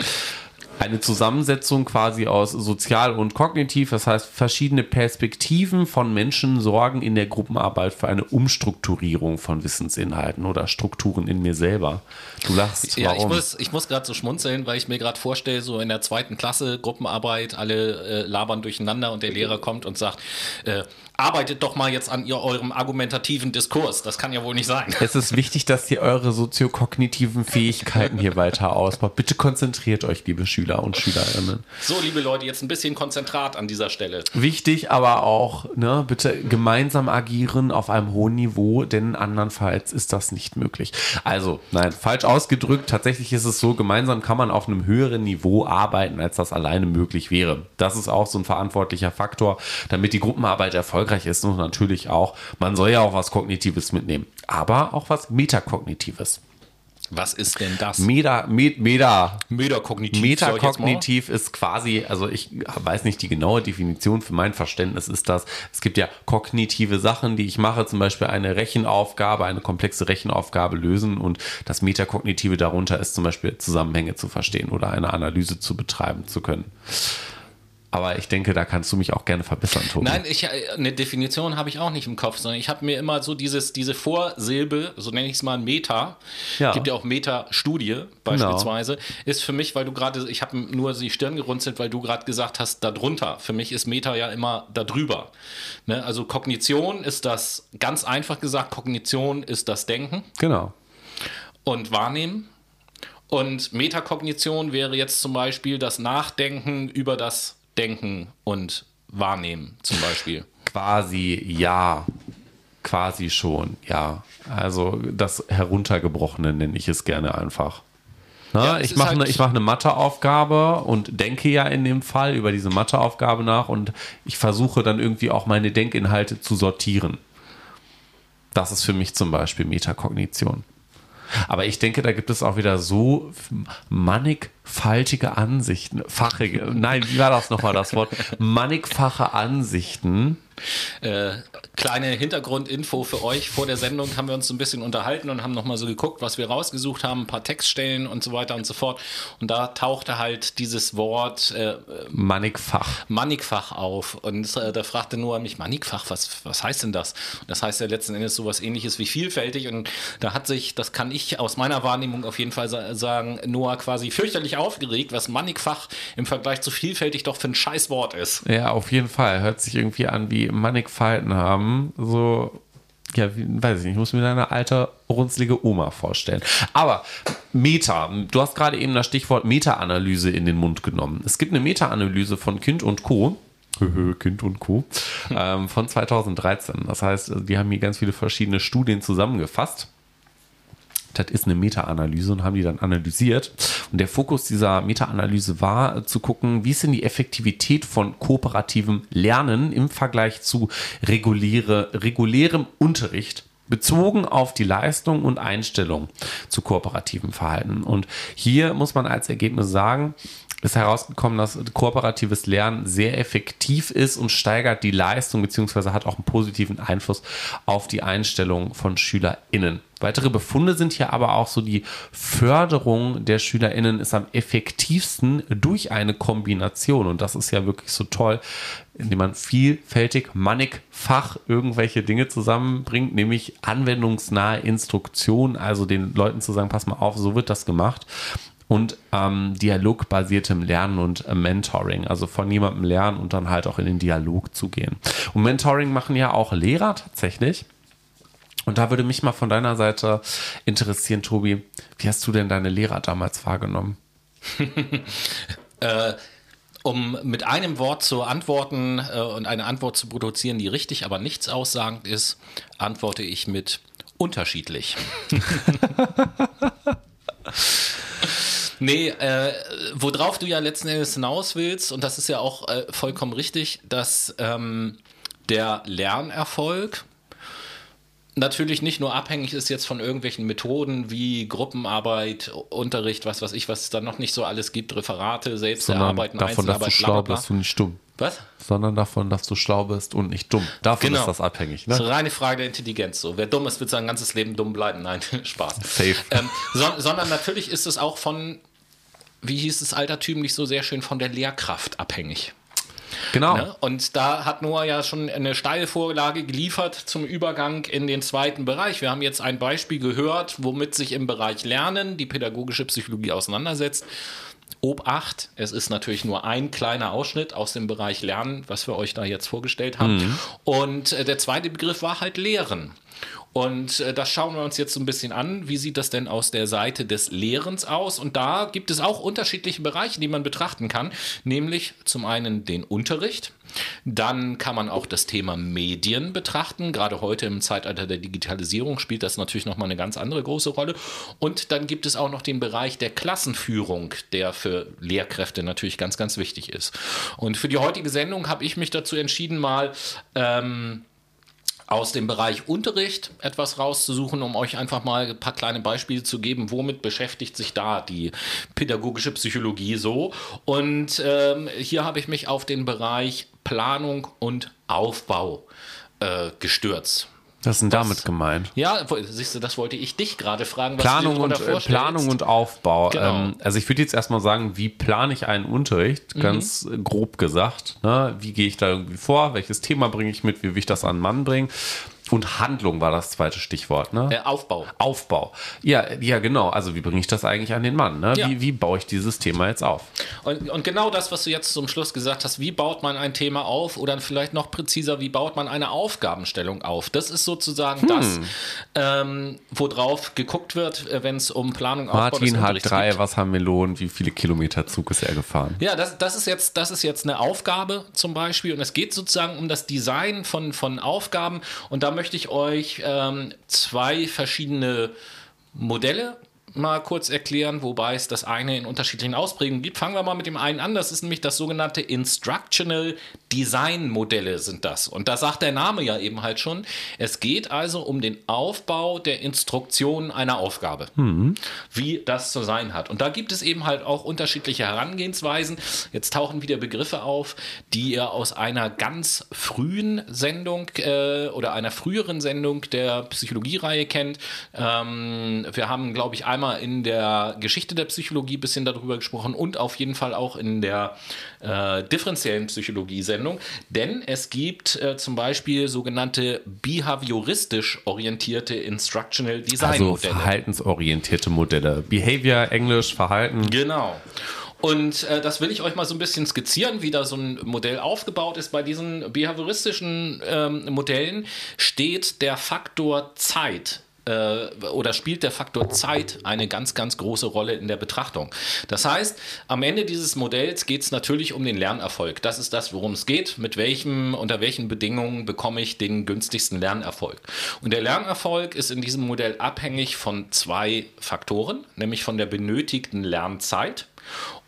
eine Zusammensetzung quasi aus sozial und kognitiv. Das heißt, verschiedene Perspektiven von Menschen sorgen in der Gruppenarbeit für eine Umstrukturierung von Wissensinhalten oder Strukturen in mir selber. Du lachst. Ja, warum? ich muss, ich muss gerade so schmunzeln, weil ich mir gerade vorstelle, so in der zweiten Klasse Gruppenarbeit, alle äh, labern durcheinander und der Lehrer kommt und sagt, äh, arbeitet doch mal jetzt an ihr, eurem argumentativen Diskurs. Das kann ja wohl nicht sein. Es ist wichtig, dass ihr eure soziokognitiven Fähigkeiten hier weiter ausbaut. Bitte konzentriert euch, liebe Schüler und Schülerinnen. So, liebe Leute, jetzt ein bisschen Konzentrat an dieser Stelle. Wichtig, aber auch, ne, bitte gemeinsam agieren auf einem hohen Niveau, denn andernfalls ist das nicht möglich. Also, nein, falsch ausgedrückt. Tatsächlich ist es so, gemeinsam kann man auf einem höheren Niveau arbeiten, als das alleine möglich wäre. Das ist auch so ein verantwortlicher Faktor, damit die Gruppenarbeit erfolgreich erfolgreich ist und natürlich auch, man soll ja auch was Kognitives mitnehmen, aber auch was Metakognitives. Was ist denn das? Meta, Met, Meta, Metakognitiv. Metakognitiv ist quasi, also ich weiß nicht die genaue Definition, für mein Verständnis ist das, es gibt ja kognitive Sachen, die ich mache, zum Beispiel eine Rechenaufgabe, eine komplexe Rechenaufgabe lösen und das Metakognitive darunter ist zum Beispiel Zusammenhänge zu verstehen oder eine Analyse zu betreiben zu können. Aber ich denke, da kannst du mich auch gerne verbessern, Tobi. Nein, ich, äh, eine Definition habe ich auch nicht im Kopf, sondern ich habe mir immer so dieses, diese Vorsilbe, so nenne ich es mal Meta, Ja. gibt ja auch Meta-Studie beispielsweise, ist für mich, weil du gerade, ich habe nur die Stirn gerunzelt, weil du gerade gesagt hast, darunter. Für mich ist Meta ja immer darüber. Ne? Also Kognition ist das, ganz einfach gesagt, Kognition ist das Denken Genau. und Wahrnehmen. Und Metakognition wäre jetzt zum Beispiel das Nachdenken über das Denken und Wahrnehmen zum Beispiel. Quasi ja. Quasi schon, ja. Also das Heruntergebrochene nenne ich es gerne einfach. Na, Ja, es ich mache halt- eine ich mache eine Matheaufgabe und denke ja in dem Fall über diese Matheaufgabe nach und ich versuche dann irgendwie auch meine Denkinhalte zu sortieren. Das ist für mich zum Beispiel Metakognition. Aber ich denke, da gibt es auch wieder so mannigfaltige Ansichten. Fachige, nein, wie war das nochmal das Wort? Mannigfache Ansichten. Äh, kleine Hintergrundinfo für euch. Vor der Sendung haben wir uns so ein bisschen unterhalten und haben nochmal so geguckt, was wir rausgesucht haben, ein paar Textstellen und so weiter und so fort. Und da tauchte halt dieses Wort äh, Mannigfach. Mannigfach auf. Und äh, da fragte Noah mich, Mannigfach, was, was heißt denn das? Und das heißt ja letzten Endes sowas ähnliches wie vielfältig. Und da hat sich, das kann ich aus meiner Wahrnehmung auf jeden Fall sa sagen, Noah quasi fürchterlich aufgeregt, was Mannigfach im Vergleich zu vielfältig doch für ein Scheißwort ist. Ja, auf jeden Fall. Hört sich irgendwie an wie Mannigfalten haben. So, ja, weiß ich nicht. Ich muss mir eine alte, runzlige Oma vorstellen. Aber Meta. Du hast gerade eben das Stichwort Meta-Analyse in den Mund genommen. Es gibt eine Meta-Analyse von Kind und Co. kind und Co. ähm, von 2013. Das heißt, die haben hier ganz viele verschiedene Studien zusammengefasst. Das ist eine Meta-Analyse und haben die dann analysiert. Und der Fokus dieser Meta-Analyse war äh, zu gucken, wie ist denn die Effektivität von kooperativem Lernen im Vergleich zu reguläre, regulärem Unterricht bezogen auf die Leistung und Einstellung zu kooperativem Verhalten. Und hier muss man als Ergebnis sagen, ist herausgekommen, dass kooperatives Lernen sehr effektiv ist und steigert die Leistung beziehungsweise hat auch einen positiven Einfluss auf die Einstellung von SchülerInnen. Weitere Befunde sind hier aber auch so, die Förderung der SchülerInnen ist am effektivsten durch eine Kombination und das ist ja wirklich so toll, indem man vielfältig, mannigfach irgendwelche Dinge zusammenbringt, nämlich anwendungsnahe Instruktionen, also den Leuten zu sagen, pass mal auf, so wird das gemacht und ähm, dialogbasiertem Lernen und äh, Mentoring, also von jemandem lernen und dann halt auch in den Dialog zu gehen. Und Mentoring machen ja auch Lehrer tatsächlich. Und da würde mich mal von deiner Seite interessieren, Tobi, wie hast du denn deine Lehrer damals wahrgenommen? Äh, um mit einem Wort zu antworten äh, und eine Antwort zu produzieren, die richtig, aber nichts aussagend ist, antworte ich mit unterschiedlich. nee, äh, worauf du ja letzten Endes hinaus willst, und das ist ja auch äh, vollkommen richtig, dass ähm, der Lernerfolg natürlich nicht nur abhängig ist jetzt von irgendwelchen Methoden wie Gruppenarbeit, Unterricht, was weiß ich, was es da noch nicht so alles gibt, Referate, Selbsterarbeiten, davon, dass du schlau bist und nicht dumm. Was? Sondern davon, dass du schlau bist und nicht dumm. Davon Genau. ist das abhängig. Das ist Ne? eine reine Frage der Intelligenz. So, wer dumm ist, wird sein ganzes Leben dumm bleiben. Nein, Spaß. Safe. Ähm, so, sondern natürlich ist es auch von, wie hieß es altertümlich so sehr schön, von der Lehrkraft abhängig. Genau. Ne? Und da hat Noah ja schon eine steile Vorlage geliefert zum Übergang in den zweiten Bereich. Wir haben jetzt ein Beispiel gehört, womit sich im Bereich Lernen die pädagogische Psychologie auseinandersetzt. Obacht, es ist natürlich nur ein kleiner Ausschnitt aus dem Bereich Lernen, was wir euch da jetzt vorgestellt haben. Und äh, der zweite Begriff war halt Lehren. Und äh, das schauen wir uns jetzt so ein bisschen an. Wie sieht das denn aus der Seite des Lehrens aus? Und da gibt es auch unterschiedliche Bereiche, die man betrachten kann. Nämlich zum einen den Unterricht. Dann kann man auch das Thema Medien betrachten. Gerade heute im Zeitalter der Digitalisierung spielt das natürlich nochmal eine ganz andere große Rolle. Und dann gibt es auch noch den Bereich der Klassenführung, der für Lehrkräfte natürlich ganz, ganz wichtig ist. Und für die heutige Sendung habe ich mich dazu entschieden, mal ähm, aus dem Bereich Unterricht etwas rauszusuchen, um euch einfach mal ein paar kleine Beispiele zu geben, womit beschäftigt sich da die pädagogische Psychologie so. Und ähm, hier habe ich mich auf den Bereich Planung und Aufbau äh, gestürzt. Was ist denn damit gemeint? Ja, siehst du, das wollte ich dich gerade fragen. Planung, und, äh, Planung und Aufbau. Genau. Ähm, also ich würde jetzt erstmal sagen, wie plane ich einen Unterricht? Mhm. Ganz mhm. grob gesagt. Ne? Wie gehe ich da irgendwie vor? Welches Thema bringe ich mit? Wie will ich das an den Mann bringen? Und Handlung war das zweite Stichwort, ne? Äh, Aufbau. Aufbau. Ja, ja, genau. Also wie bringe ich das eigentlich an den Mann? Ne? Ja. Wie, wie baue ich dieses Thema jetzt auf? Und, und genau das, was du jetzt zum Schluss gesagt hast, wie baut man ein Thema auf oder vielleicht noch präziser, wie baut man eine Aufgabenstellung auf? Das ist sozusagen hm. das, ähm, worauf geguckt wird, äh, wenn es um Planung Aufbau Martin hat drei geht. Wassermelonen. Wie viele Kilometer Zug ist er gefahren? Ja, das, das, ist jetzt, das ist jetzt eine Aufgabe zum Beispiel und es geht sozusagen um das Design von, von Aufgaben und da möchte ich euch ähm, zwei verschiedene Modelle mal kurz erklären, wobei es das eine in unterschiedlichen Ausprägungen gibt. Fangen wir mal mit dem einen an. Das ist nämlich das sogenannte Instructional Design Modelle sind das. Und da sagt der Name ja eben halt schon. Es geht also um den Aufbau der Instruktionen einer Aufgabe, mhm. wie das zu sein hat. Und da gibt es eben halt auch unterschiedliche Herangehensweisen. Jetzt tauchen wieder Begriffe auf, die ihr aus einer ganz frühen Sendung äh, oder einer früheren Sendung der Psychologiereihe kennt. Ähm, wir haben, glaube ich, einmal einmal in der Geschichte der Psychologie ein bisschen darüber gesprochen und auf jeden Fall auch in der äh, differenziellen Psychologie-Sendung. Denn es gibt äh, zum Beispiel sogenannte behavioristisch orientierte Instructional Design Modelle. Also verhaltensorientierte Modelle. Behavior, Englisch, Verhalten. Genau. Und äh, das will ich euch mal so ein bisschen skizzieren, wie da so ein Modell aufgebaut ist. Bei diesen behavioristischen ähm, Modellen steht der Faktor Zeit oder spielt der Faktor Zeit eine ganz, ganz große Rolle in der Betrachtung. Das heißt, am Ende dieses Modells geht es natürlich um den Lernerfolg. Das ist das, worum es geht. Mit welchem, unter welchen Bedingungen bekomme ich den günstigsten Lernerfolg? Und der Lernerfolg ist in diesem Modell abhängig von zwei Faktoren, nämlich von der benötigten Lernzeit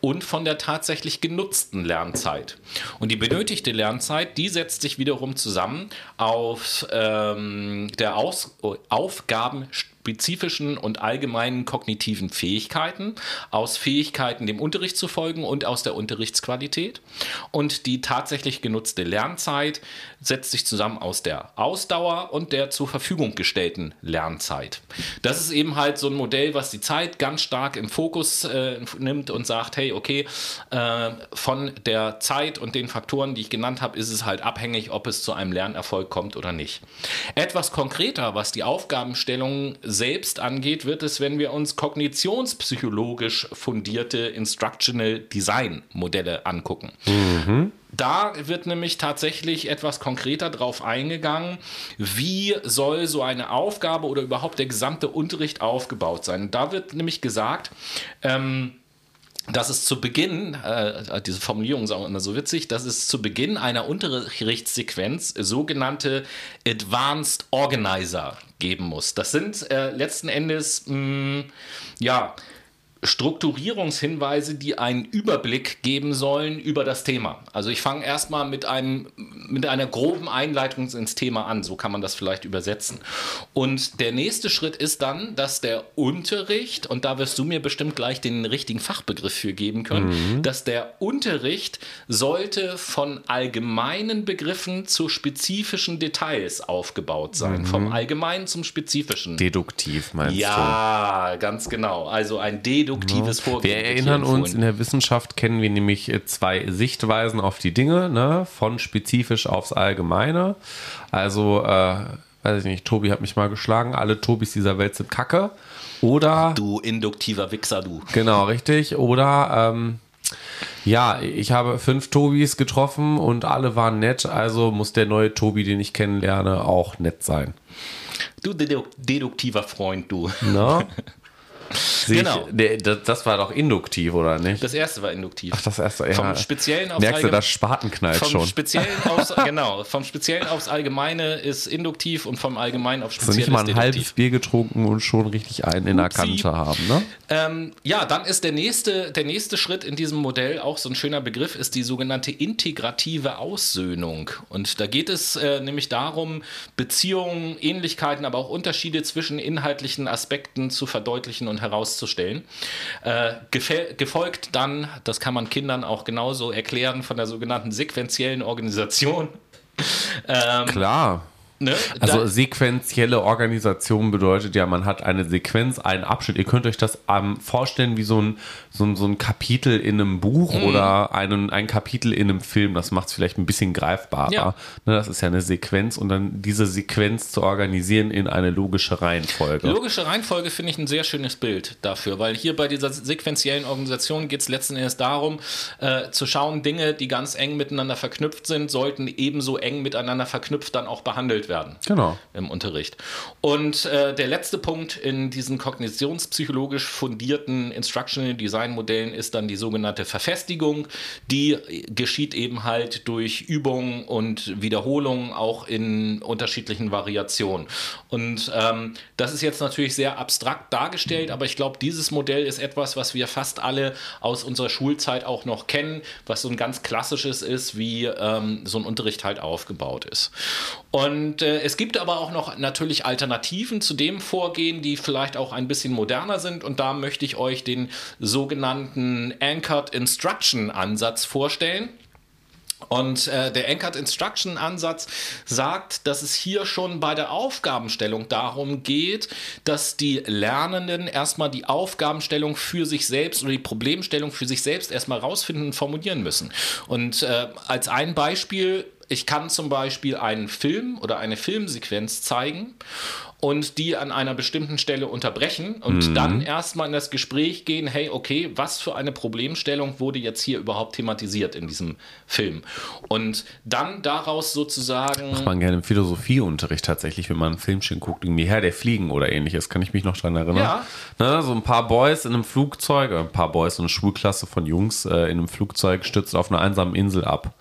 und von der tatsächlich genutzten Lernzeit. Und die benötigte Lernzeit, die setzt sich wiederum zusammen auf ähm, der Aus Aufgaben spezifischen und allgemeinen kognitiven Fähigkeiten, aus Fähigkeiten dem Unterricht zu folgen und aus der Unterrichtsqualität. Und die tatsächlich genutzte Lernzeit setzt sich zusammen aus der Ausdauer und der zur Verfügung gestellten Lernzeit. Das ist eben halt so ein Modell, was die Zeit ganz stark im Fokus äh, nimmt und sagt, hey, okay, äh, von der Zeit und den Faktoren, die ich genannt habe, ist es halt abhängig, ob es zu einem Lernerfolg kommt oder nicht. Etwas konkreter, was die Aufgabenstellung selbst angeht, wird es, wenn wir uns kognitionspsychologisch fundierte Instructional Design Modelle angucken. Mhm. Da wird nämlich tatsächlich etwas konkreter drauf eingegangen, wie soll so eine Aufgabe oder überhaupt der gesamte Unterricht aufgebaut sein. Da wird nämlich gesagt, ähm, dass es zu Beginn, äh, diese Formulierung ist auch immer so witzig, dass es zu Beginn einer Unterrichtssequenz sogenannte Advanced Organizer geben muss. Das sind äh, letzten Endes, mh, mm, ja, Strukturierungshinweise, die einen Überblick geben sollen über das Thema. Also ich fange erstmal mit einem mit einer groben Einleitung ins Thema an, so kann man das vielleicht übersetzen. Und der nächste Schritt ist dann, dass der Unterricht und da wirst du mir bestimmt gleich den richtigen Fachbegriff für geben können, mhm. dass der Unterricht sollte von allgemeinen Begriffen zu spezifischen Details aufgebaut sein, mhm. vom allgemeinen zum spezifischen. Deduktiv meinst ja, du? Ja, ganz genau. Also ein Deduktiv deduktives ja. Vorgehen. Wir erinnern uns, in der Wissenschaft kennen wir nämlich äh, zwei Sichtweisen auf die Dinge, ne? von spezifisch aufs Allgemeine. Also, äh, weiß ich nicht, Tobi hat mich mal geschlagen, alle Tobis dieser Welt sind Kacke. Oder. Du induktiver Wichser, du. Genau, richtig. Oder, ähm, ja, ich habe fünf Tobis getroffen und alle waren nett, also muss der neue Tobi, den ich kennenlerne, auch nett sein. Du deduktiver Freund, du. Na? Genau. Ich, der, das, das war doch induktiv, oder nicht? Das erste war induktiv. Ach, das erste, ja. Vom Speziellen aufs Merkst du, das Spaten knallt vom schon. Speziellen aufs, genau, vom Speziellen aufs Allgemeine ist induktiv und vom Allgemeinen auf Hast du Speziell nicht mal ein halbes. Bier getrunken und schon richtig einen in der. Kante haben, ne? Ähm, ja, dann ist der nächste, der nächste Schritt in diesem Modell, auch so ein schöner Begriff, ist die sogenannte integrative Aussöhnung. Und da geht es äh, nämlich darum, Beziehungen, Ähnlichkeiten, aber auch Unterschiede zwischen inhaltlichen Aspekten zu verdeutlichen und herauszustellen. Äh, gefolgt dann, das kann man Kindern auch genauso erklären, von der sogenannten sequentiellen Organisation. Klar. Ne? Also sequenzielle Organisation bedeutet ja, man hat eine Sequenz, einen Abschnitt. Ihr könnt euch das ähm, vorstellen wie so ein, so, ein, so ein Kapitel in einem Buch Mhm. oder einen, ein Kapitel in einem Film. Das macht es vielleicht ein bisschen greifbarer. Ja. Ne, das ist ja eine Sequenz und dann diese Sequenz zu organisieren in eine logische Reihenfolge. Logische Reihenfolge finde ich ein sehr schönes Bild dafür, weil hier bei dieser sequenziellen Organisation geht es letzten Endes darum, äh, zu schauen, Dinge, die ganz eng miteinander verknüpft sind, sollten ebenso eng miteinander verknüpft dann auch behandelt werden Genau. im Unterricht. Und äh, der letzte Punkt in diesen kognitionspsychologisch fundierten Instructional Design Modellen ist dann die sogenannte Verfestigung. Die geschieht eben halt durch Übung und Wiederholung auch in unterschiedlichen Variationen. Und ähm, das ist jetzt natürlich sehr abstrakt dargestellt, aber ich glaube, dieses Modell ist etwas, was wir fast alle aus unserer Schulzeit auch noch kennen, was so ein ganz klassisches ist, wie ähm, so ein Unterricht halt aufgebaut ist. Und äh, es gibt aber auch noch natürlich Alternativen zu dem Vorgehen, die vielleicht auch ein bisschen moderner sind. Und da möchte ich euch den sogenannten Anchored Instruction Ansatz vorstellen. Und äh, der Anchored Instruction Ansatz sagt, dass es hier schon bei der Aufgabenstellung darum geht, dass die Lernenden erstmal die Aufgabenstellung für sich selbst oder die Problemstellung für sich selbst erstmal rausfinden und formulieren müssen. Und äh, als ein Beispiel, ich kann zum Beispiel einen Film oder eine Filmsequenz zeigen und die an einer bestimmten Stelle unterbrechen und dann erstmal in das Gespräch gehen, hey, okay, was für eine Problemstellung wurde jetzt hier überhaupt thematisiert in diesem Film? Und dann daraus sozusagen. Macht man gerne im Philosophieunterricht tatsächlich, wenn man ein Filmchen guckt, irgendwie Herr der Fliegen oder ähnliches, kann ich mich noch dran erinnern. Ja. Ne, so ein paar Boys in einem Flugzeug, äh, ein paar Boys, so eine Schulklasse von Jungs äh, in einem Flugzeug stürzt auf einer einsamen Insel ab.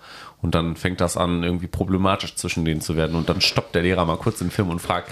Und dann fängt das an, irgendwie problematisch zwischen denen zu werden. Und dann stoppt der Lehrer mal kurz den Film und fragt,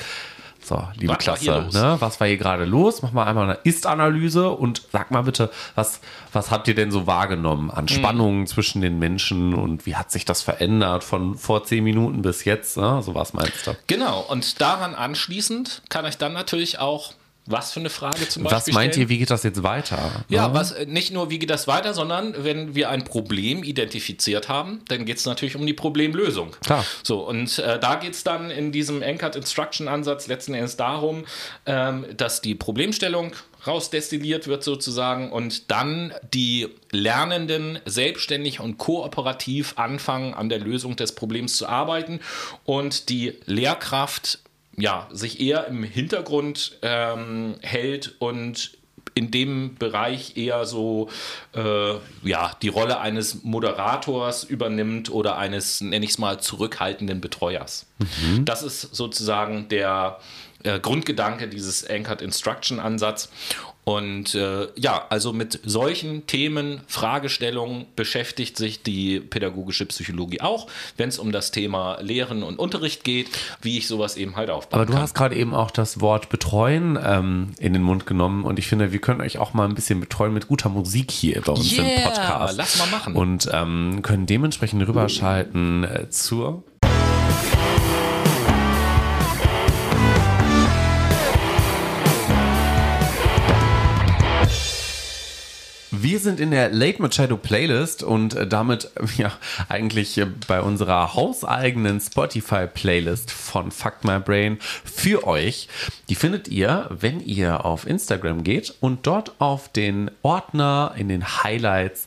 so, liebe Was Klasse, ne, was war hier gerade los? Mach mal einmal eine Ist-Analyse und sag mal bitte, was, was habt ihr denn so wahrgenommen Mhm. an Spannungen zwischen den Menschen und wie hat sich das verändert von vor zehn Minuten bis jetzt? Ne? So was meinst du? Genau, und daran anschließend kann ich dann natürlich auch. Was für eine Frage zum Beispiel? Was meint stellen? ihr, wie geht das jetzt weiter? Ja, Ne? was äh, nicht nur, wie geht das weiter, sondern wenn wir ein Problem identifiziert haben, dann geht es natürlich um die Problemlösung. Klar. So, und äh, da geht es dann in diesem Anchored Instruction Ansatz letzten Endes darum, ähm, dass die Problemstellung rausdestilliert wird sozusagen und dann die Lernenden selbstständig und kooperativ anfangen, an der Lösung des Problems zu arbeiten und die Lehrkraft ja, sich eher im Hintergrund ähm, hält und in dem Bereich eher so äh, ja, die Rolle eines Moderators übernimmt oder eines, nenne ich es mal, zurückhaltenden Betreuers. Das ist sozusagen der äh, Grundgedanke dieses Anchored Instruction Ansatz. Und äh, ja, also mit solchen Themen, Fragestellungen beschäftigt sich die pädagogische Psychologie auch, wenn es um das Thema Lehren und Unterricht geht, wie ich sowas eben halt aufbauen Aber du kann. hast gerade eben auch das Wort betreuen ähm, in den Mund genommen und ich finde, wir können euch auch mal ein bisschen betreuen mit guter Musik hier bei uns im Yeah, Podcast. lass mal machen. Und ähm, können dementsprechend rüberschalten äh, zur Wir sind in der Late Machado Playlist und äh, damit ja eigentlich bei unserer hauseigenen Spotify Playlist von Fuck My Brain für euch. Die findet ihr, wenn ihr auf Instagram geht und dort auf den Ordner in den Highlights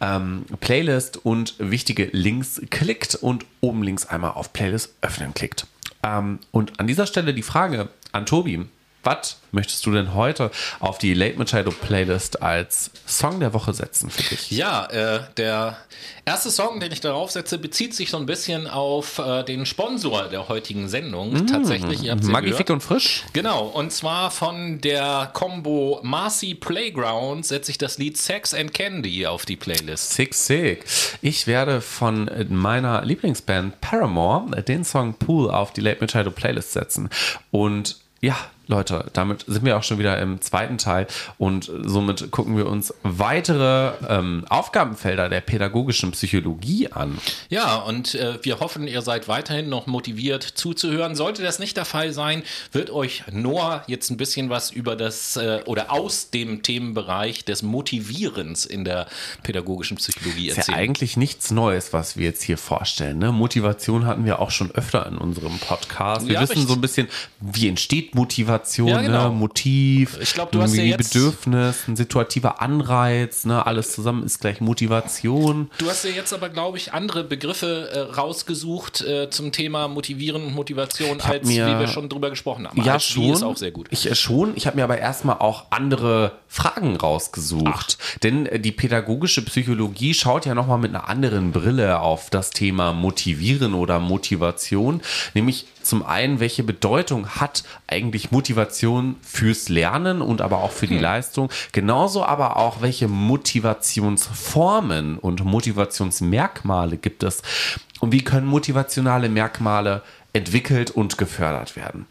ähm, Playlist und wichtige Links klickt und oben links einmal auf Playlist öffnen klickt. Ähm, und an dieser Stelle die Frage an Tobi. Was möchtest du denn heute auf die Late Machado Playlist als Song der Woche setzen für dich? Ja, äh, der erste Song, den ich darauf setze, bezieht sich so ein bisschen auf äh, den Sponsor der heutigen Sendung. Mmh, Tatsächlich, ihr habt Magnifique und frisch. Genau, und zwar von der Combo Marcy Playground setze ich das Lied Sex and Candy auf die Playlist. Sick, sick. Ich werde von meiner Lieblingsband Paramore den Song Pool auf die Late Machado Playlist setzen. Und ja, Leute, damit sind wir auch schon wieder im zweiten Teil und somit gucken wir uns weitere ähm, Aufgabenfelder der pädagogischen Psychologie an. Ja, und äh, wir hoffen, ihr seid weiterhin noch motiviert zuzuhören. Sollte das nicht der Fall sein, wird euch Noah jetzt ein bisschen was über das äh, oder aus dem Themenbereich des Motivierens in der pädagogischen Psychologie erzählen. Ist ja eigentlich nichts Neues, was wir jetzt hier vorstellen. Ne? Motivation hatten wir auch schon öfter in unserem Podcast. Wir ja, wissen so ein bisschen, wie entsteht Motivation Motivation, ja, genau. ne? Motiv, ich glaube, du hast ja jetzt Bedürfnis, ein situativer Anreiz, ne? alles zusammen ist gleich Motivation. Du hast ja jetzt aber, glaube ich, andere Begriffe äh, rausgesucht äh, zum Thema Motivieren und Motivation, als mir, wie wir schon drüber gesprochen haben. Ja, schon. ist auch sehr gut. Ich äh, schon. Ich habe mir aber erstmal auch andere Fragen rausgesucht. Ach. Denn äh, die pädagogische Psychologie schaut ja nochmal mit einer anderen Brille auf das Thema Motivieren oder Motivation, nämlich zum einen, welche Bedeutung hat eigentlich Motivation fürs Lernen und aber auch für die hm. Leistung? Genauso aber auch, welche Motivationsformen und Motivationsmerkmale gibt es? Und wie können motivationale Merkmale entwickelt und gefördert werden.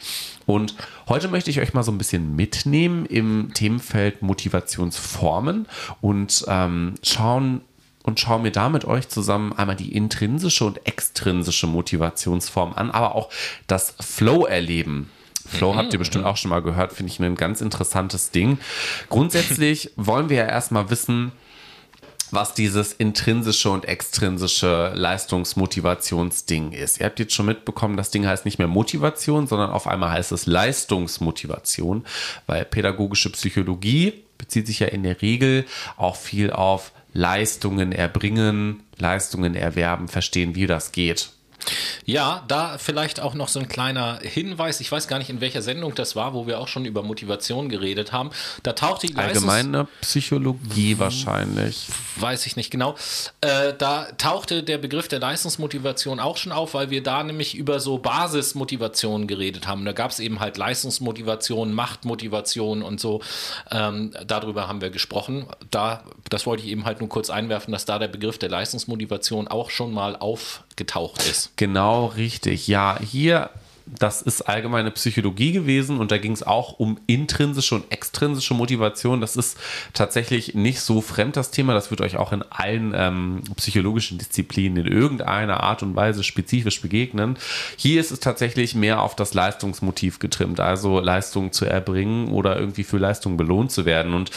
Und heute möchte ich euch mal so ein bisschen mitnehmen im Themenfeld Motivationsformen und ähm, schauen, und schaue mir da mit euch zusammen einmal die intrinsische und extrinsische Motivationsform an, aber auch das Flow-Erleben. Flow habt ihr bestimmt auch schon mal gehört, finde ich ein ganz interessantes Ding. Grundsätzlich wollen wir ja erstmal wissen, was dieses intrinsische und extrinsische Leistungsmotivationsding ist. Ihr habt jetzt schon mitbekommen, das Ding heißt nicht mehr Motivation, sondern auf einmal heißt es Leistungsmotivation, weil pädagogische Psychologie bezieht sich ja in der Regel auch viel auf Leistungen erbringen, Leistungen erwerben, verstehen, wie das geht. Ja, da vielleicht auch noch so ein kleiner Hinweis. Ich weiß gar nicht, in welcher Sendung das war, wo wir auch schon über Motivation geredet haben. Da taucht die Allgemeine Psychologie wahrscheinlich. Weiß ich nicht genau. Äh, da tauchte der Begriff der Leistungsmotivation auch schon auf, weil wir da nämlich über so Basismotivation geredet haben. Da gab es eben halt Leistungsmotivation, Machtmotivation und so. Ähm, darüber haben wir gesprochen. Da, das wollte ich eben halt nur kurz einwerfen, dass da der Begriff der Leistungsmotivation auch schon mal aufgetaucht ist. Genau richtig. Ja, hier das ist allgemeine Psychologie gewesen und da ging es auch um intrinsische und extrinsische Motivation. Das ist tatsächlich nicht so fremd, das Thema. Das wird euch auch in allen ähm, psychologischen Disziplinen in irgendeiner Art und Weise spezifisch begegnen. Hier ist es tatsächlich mehr auf das Leistungsmotiv getrimmt, also Leistung zu erbringen oder irgendwie für Leistung belohnt zu werden. Und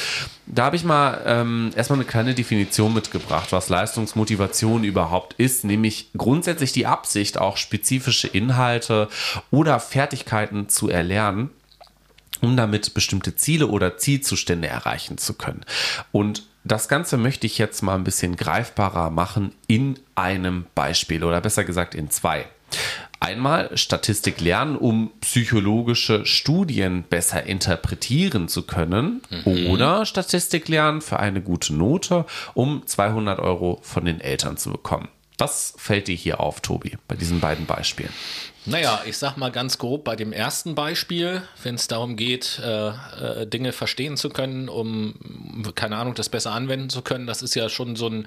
da habe ich mal ähm, erstmal eine kleine Definition mitgebracht, was Leistungsmotivation überhaupt ist, nämlich grundsätzlich die Absicht, auch spezifische Inhalte oder Fertigkeiten zu erlernen, um damit bestimmte Ziele oder Zielzustände erreichen zu können. Und das Ganze möchte ich jetzt mal ein bisschen greifbarer machen in einem Beispiel oder besser gesagt in zwei. Einmal Statistik lernen, um psychologische Studien besser interpretieren zu können. Mhm. Oder Statistik lernen für eine gute Note, um 200 Euro von den Eltern zu bekommen. Was fällt dir hier auf, Tobi, bei diesen beiden Beispielen? Naja, ich sag mal ganz grob bei dem ersten Beispiel, wenn es darum geht, äh, äh, Dinge verstehen zu können, um, keine Ahnung, das besser anwenden zu können, das ist ja schon so ein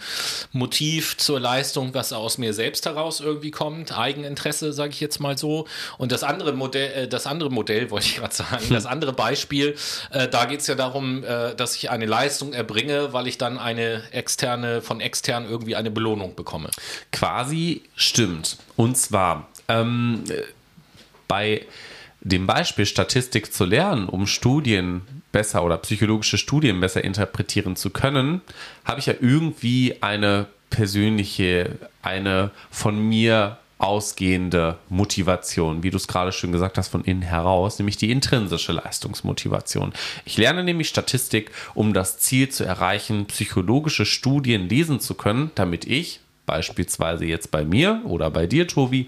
Motiv zur Leistung, was aus mir selbst heraus irgendwie kommt. Eigeninteresse, sage ich jetzt mal so. Und das andere Modell, äh, das andere Modell, wollte ich gerade sagen, hm. das andere Beispiel, äh, da geht es ja darum, äh, dass ich eine Leistung erbringe, weil ich dann eine externe, von extern irgendwie eine Belohnung bekomme. Quasi stimmt. Und zwar ähm, bei dem Beispiel Statistik zu lernen, um Studien besser oder psychologische Studien besser interpretieren zu können, habe ich ja irgendwie eine persönliche, eine von mir ausgehende Motivation, wie du es gerade schon gesagt hast, von innen heraus, nämlich die intrinsische Leistungsmotivation. Ich lerne nämlich Statistik, um das Ziel zu erreichen, psychologische Studien lesen zu können, damit ich beispielsweise jetzt bei mir oder bei dir, Tobi,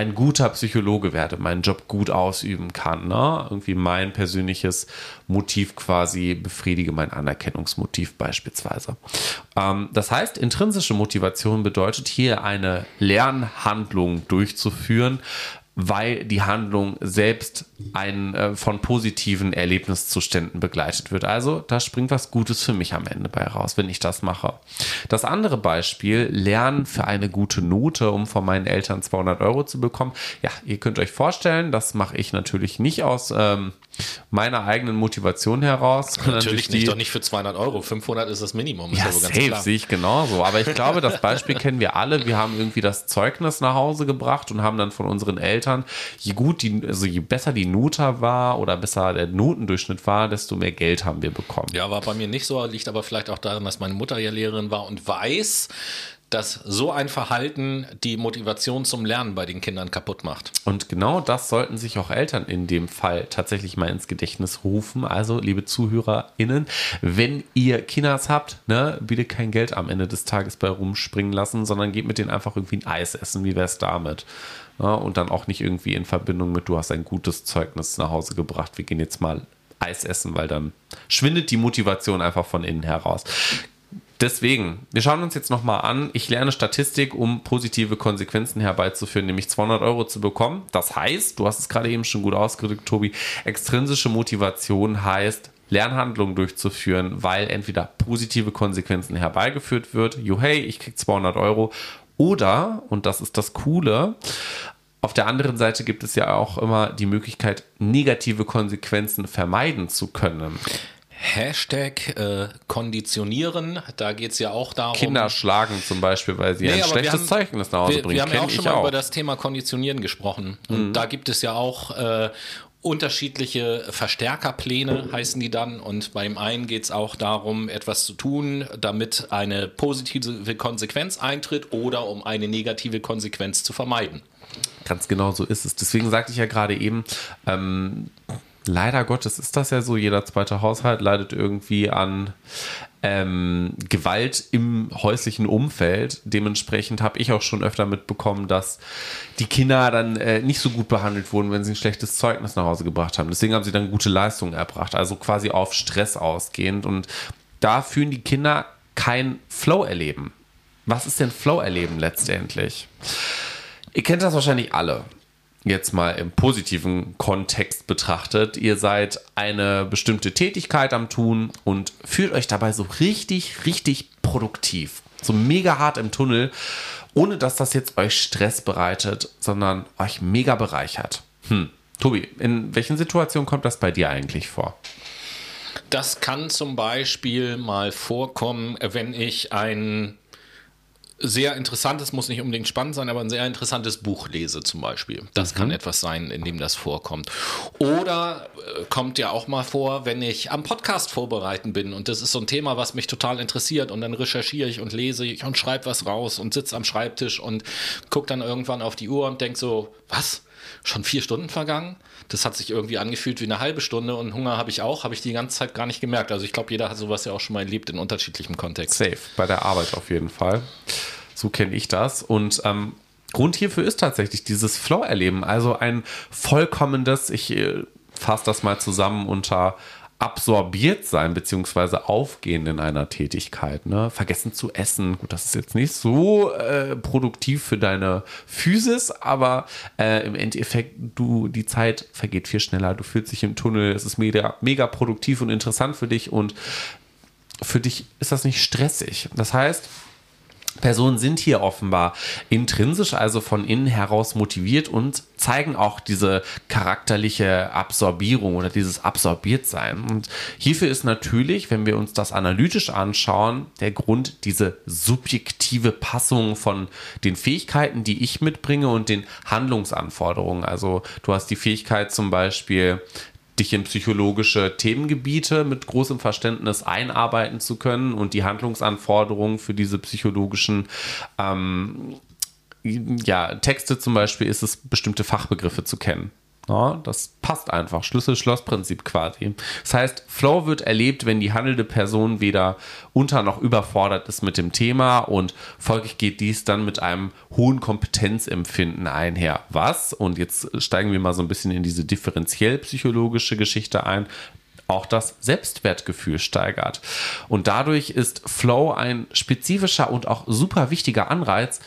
ein guter Psychologe werde, meinen Job gut ausüben kann, ne? irgendwie mein persönliches Motiv quasi befriedige, mein Anerkennungsmotiv beispielsweise. Ähm, das heißt, intrinsische Motivation bedeutet hier eine Lernhandlung durchzuführen, weil die Handlung selbst ein, äh, von positiven Erlebniszuständen begleitet wird. Also da springt was Gutes für mich am Ende bei raus, wenn ich das mache. Das andere Beispiel, Lernen für eine gute Note, um von meinen Eltern 200 Euro zu bekommen. Ja, ihr könnt euch vorstellen, das mache ich natürlich nicht aus ähm, meiner eigenen Motivation heraus. Natürlich nicht, doch nicht für 200 Euro. 500 ist das Minimum. Ja, ist safe, sehe ich genauso. Aber ich glaube, das Beispiel kennen wir alle. Wir haben irgendwie das Zeugnis nach Hause gebracht und haben dann von unseren Eltern, je gut die, also je besser die Note war oder besser der Notendurchschnitt war, desto mehr Geld haben wir bekommen. Ja, war bei mir nicht so, liegt aber vielleicht auch daran, dass meine Mutter ja Lehrerin war und weiß, dass so ein Verhalten die Motivation zum Lernen bei den Kindern kaputt macht. Und genau das sollten sich auch Eltern in dem Fall tatsächlich mal ins Gedächtnis rufen. Also, liebe ZuhörerInnen, wenn ihr Kinders habt, ne, bitte kein Geld am Ende des Tages bei rumspringen lassen, sondern geht mit denen einfach irgendwie ein Eis essen. Wie wäre es damit? Ja, und dann auch nicht irgendwie in Verbindung mit, du hast ein gutes Zeugnis nach Hause gebracht, wir gehen jetzt mal Eis essen, weil dann schwindet die Motivation einfach von innen heraus. Deswegen, wir schauen uns jetzt nochmal an. Ich lerne Statistik, um positive Konsequenzen herbeizuführen, nämlich 200 Euro zu bekommen. Das heißt, du hast es gerade eben schon gut ausgedrückt, Tobi, extrinsische Motivation heißt, Lernhandlungen durchzuführen, weil entweder positive Konsequenzen herbeigeführt wird, jo hey, ich krieg 200 Euro, oder, und das ist das Coole, auf der anderen Seite gibt es ja auch immer die Möglichkeit, negative Konsequenzen vermeiden zu können. Hashtag äh, konditionieren, da geht es ja auch darum. Kinder schlagen zum Beispiel, weil sie nee, ein schlechtes haben, Zeugnis nach Hause wir, bringen. Wir haben ja auch schon mal auch. über das Thema Konditionieren gesprochen. Und mhm. da gibt es ja auch äh, unterschiedliche Verstärkerpläne, heißen die dann. Und beim einen geht es auch darum, etwas zu tun, damit eine positive Konsequenz eintritt oder um eine negative Konsequenz zu vermeiden. Ganz genau so ist es. Deswegen sagte ich ja gerade eben, ähm, leider Gottes ist das ja so, jeder zweite Haushalt leidet irgendwie an ähm, Gewalt im häuslichen Umfeld. Dementsprechend habe ich auch schon öfter mitbekommen, dass die Kinder dann äh, nicht so gut behandelt wurden, wenn sie ein schlechtes Zeugnis nach Hause gebracht haben. Deswegen haben sie dann gute Leistungen erbracht, also quasi auf Stress ausgehend. Und da fühlen die Kinder kein Flow erleben. Was ist denn Flow erleben letztendlich? Ihr kennt das wahrscheinlich alle jetzt mal im positiven Kontext betrachtet, ihr seid eine bestimmte Tätigkeit am Tun und fühlt euch dabei so richtig, richtig produktiv, so mega hart im Tunnel, ohne dass das jetzt euch Stress bereitet, sondern euch mega bereichert. Hm. Tobi, in welchen Situationen kommt das bei dir eigentlich vor? Das kann zum Beispiel mal vorkommen, wenn ich ein sehr interessantes, muss nicht unbedingt spannend sein, aber ein sehr interessantes Buch lese zum Beispiel. Das mhm. kann etwas sein, in dem das vorkommt. Oder äh, kommt ja auch mal vor, wenn ich am Podcast vorbereiten bin und das ist so ein Thema, was mich total interessiert und dann recherchiere ich und lese ich und schreibe was raus und sitze am Schreibtisch und gucke dann irgendwann auf die Uhr und denke so, was? Schon vier Stunden vergangen? Das hat sich irgendwie angefühlt wie eine halbe Stunde und Hunger habe ich auch, habe ich die ganze Zeit gar nicht gemerkt. Also ich glaube, jeder hat sowas ja auch schon mal erlebt in unterschiedlichem Kontext. Safe, bei der Arbeit auf jeden Fall. So kenne ich das. Und ähm, Grund hierfür ist tatsächlich dieses Flow-Erleben. Also ein vollkommenes, ich äh, fasse das mal zusammen unter absorbiert sein beziehungsweise aufgehen in einer Tätigkeit. Ne? Vergessen zu essen. Gut, das ist jetzt nicht so äh, produktiv für deine Physis, aber äh, im Endeffekt, du, die Zeit vergeht viel schneller. Du fühlst dich im Tunnel. Es ist mega, mega produktiv und interessant für dich und für dich ist das nicht stressig. Das heißt, Personen sind hier offenbar intrinsisch, also von innen heraus motiviert und zeigen auch diese charakterliche Absorbierung oder dieses Absorbiertsein. Und hierfür ist natürlich, wenn wir uns das analytisch anschauen, der Grund diese subjektive Passung von den Fähigkeiten, die ich mitbringe und den Handlungsanforderungen. Also du hast die Fähigkeit zum Beispiel, dich in psychologische Themengebiete mit großem Verständnis einarbeiten zu können und die Handlungsanforderungen für diese psychologischen ähm, ja, Texte zum Beispiel ist es, bestimmte Fachbegriffe zu kennen. Ja, das passt einfach. Schlüssel-Schloss-Prinzip quasi. Das heißt, Flow wird erlebt, wenn die handelnde Person weder unter noch überfordert ist mit dem Thema und folglich geht dies dann mit einem hohen Kompetenzempfinden einher. Was? Und jetzt steigen wir mal so ein bisschen in diese differenziell psychologische Geschichte ein auch das Selbstwertgefühl steigert. Und dadurch ist Flow ein spezifischer und auch super wichtiger Anreiz,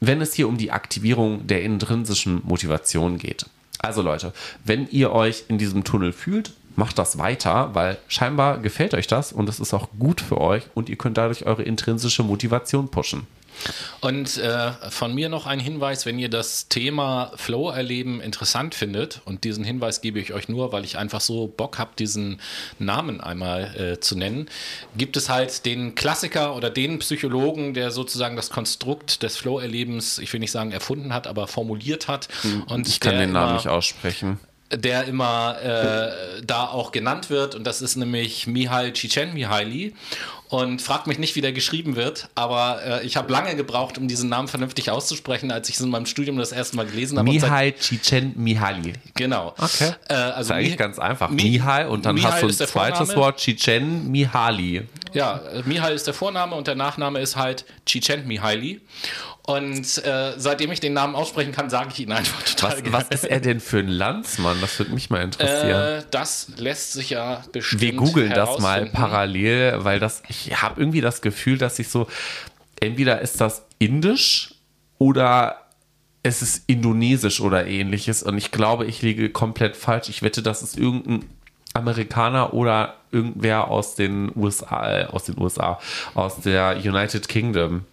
wenn es hier um die Aktivierung der intrinsischen Motivation geht. Also Leute, wenn ihr euch in diesem Tunnel fühlt, macht das weiter, weil scheinbar gefällt euch das und es ist auch gut für euch und ihr könnt dadurch eure intrinsische Motivation pushen. Und äh, von mir noch ein Hinweis, wenn ihr das Thema Flow-Erleben interessant findet, und diesen Hinweis gebe ich euch nur, weil ich einfach so Bock habe, diesen Namen einmal äh, zu nennen, gibt es halt den Klassiker oder den Psychologen, der sozusagen das Konstrukt des Flow-Erlebens, ich will nicht sagen erfunden hat, aber formuliert hat. Hm, und ich kann den Namen nicht aussprechen der immer äh, da auch genannt wird und das ist nämlich Mihail Csikszentmihalyi und fragt mich nicht, wie der geschrieben wird, aber äh, ich habe lange gebraucht, um diesen Namen vernünftig auszusprechen, als ich es in meinem Studium das erste Mal gelesen habe. Mihail Csikszentmihalyi. Genau. Okay. Äh, also das ist eigentlich ganz einfach. Mi Mihail und dann Mihail hast du ein zweites. Wort, Csikszentmihalyi. Ja, äh, Mihail ist der Vorname und der Nachname ist halt Csikszentmihalyi. Und äh, seitdem ich den Namen aussprechen kann, sage ich ihn einfach total was, gerne. Was ist er denn für ein Landsmann? Das würde mich mal interessieren. Äh, das lässt sich ja bestimmt Wir googeln das mal parallel, weil das, ich habe irgendwie das Gefühl, dass ich so, entweder ist das indisch oder es ist indonesisch oder ähnliches. Und ich glaube, ich liege komplett falsch. Ich wette, das ist irgendein Amerikaner oder irgendwer aus den USA, äh, aus den USA, aus der United Kingdom.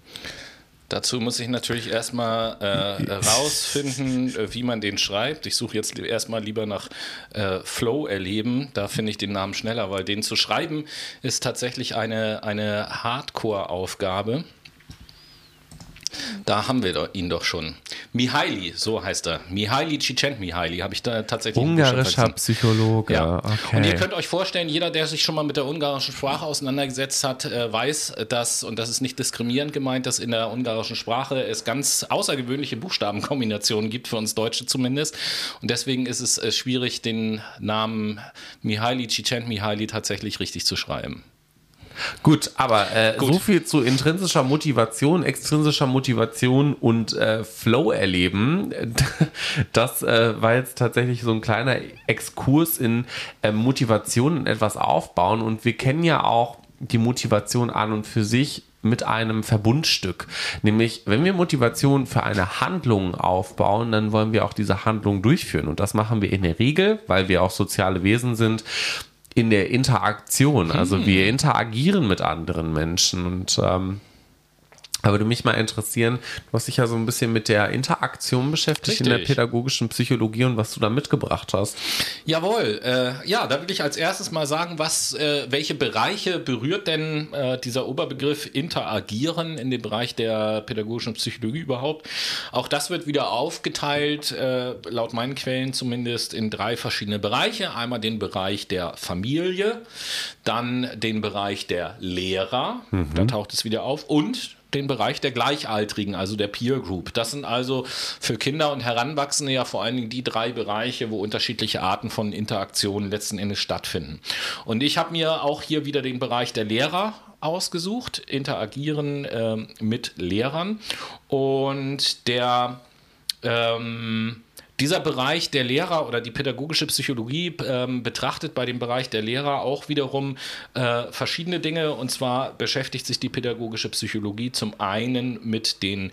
Dazu muss ich natürlich erstmal äh, rausfinden, äh, wie man den schreibt. Ich suche jetzt erstmal lieber nach äh, Flow erleben. Da finde ich den Namen schneller, weil den zu schreiben ist tatsächlich eine, eine Hardcore-Aufgabe. Da haben wir ihn doch schon. Mihaili, so heißt er. Mihaili Csikszentmihalyi, habe ich da tatsächlich Ungarischer Psychologe. Ja. Okay. Und ihr könnt euch vorstellen, jeder, der sich schon mal mit der ungarischen Sprache auseinandergesetzt hat, äh, weiß, dass, und das ist nicht diskriminierend gemeint, dass in der ungarischen Sprache es ganz außergewöhnliche Buchstabenkombinationen gibt, für uns Deutsche zumindest. Und deswegen ist es äh, schwierig, den Namen Mihaili Csikszentmihalyi tatsächlich richtig zu schreiben. Gut, aber äh, Gut. so viel zu intrinsischer Motivation, extrinsischer Motivation und äh, Flow erleben. Das äh, war jetzt tatsächlich so ein kleiner Exkurs in äh, Motivation und etwas aufbauen. Und wir kennen ja auch die Motivation an und für sich mit einem Verbundstück. Nämlich, wenn wir Motivation für eine Handlung aufbauen, dann wollen wir auch diese Handlung durchführen. Und das machen wir in der Regel, weil wir auch soziale Wesen sind, in der Interaktion. Also wir hm. interagieren mit anderen Menschen und ähm, aber würde mich mal interessieren, du hast dich ja so ein bisschen mit der Interaktion beschäftigt Richtig. in der pädagogischen Psychologie und was du da mitgebracht hast. Jawohl, äh, ja, da will ich als erstes mal sagen, was, äh, welche Bereiche berührt denn äh, dieser Oberbegriff Interagieren in dem Bereich der pädagogischen Psychologie überhaupt? Auch das wird wieder aufgeteilt, äh, laut meinen Quellen zumindest, in drei verschiedene Bereiche. Einmal den Bereich der Familie, dann den Bereich der Lehrer, mhm. da taucht es wieder auf, und den Bereich der Gleichaltrigen, also der Peer Group. Das sind also für Kinder und Heranwachsende ja vor allen Dingen die drei Bereiche, wo unterschiedliche Arten von Interaktionen letzten Endes stattfinden. Und ich habe mir auch hier wieder den Bereich der Lehrer ausgesucht, interagieren äh, mit Lehrern und der ähm, dieser Bereich der Lehrer oder die pädagogische Psychologie ähm, betrachtet bei dem Bereich der Lehrer auch wiederum äh, verschiedene Dinge. Und zwar beschäftigt sich die pädagogische Psychologie zum einen mit den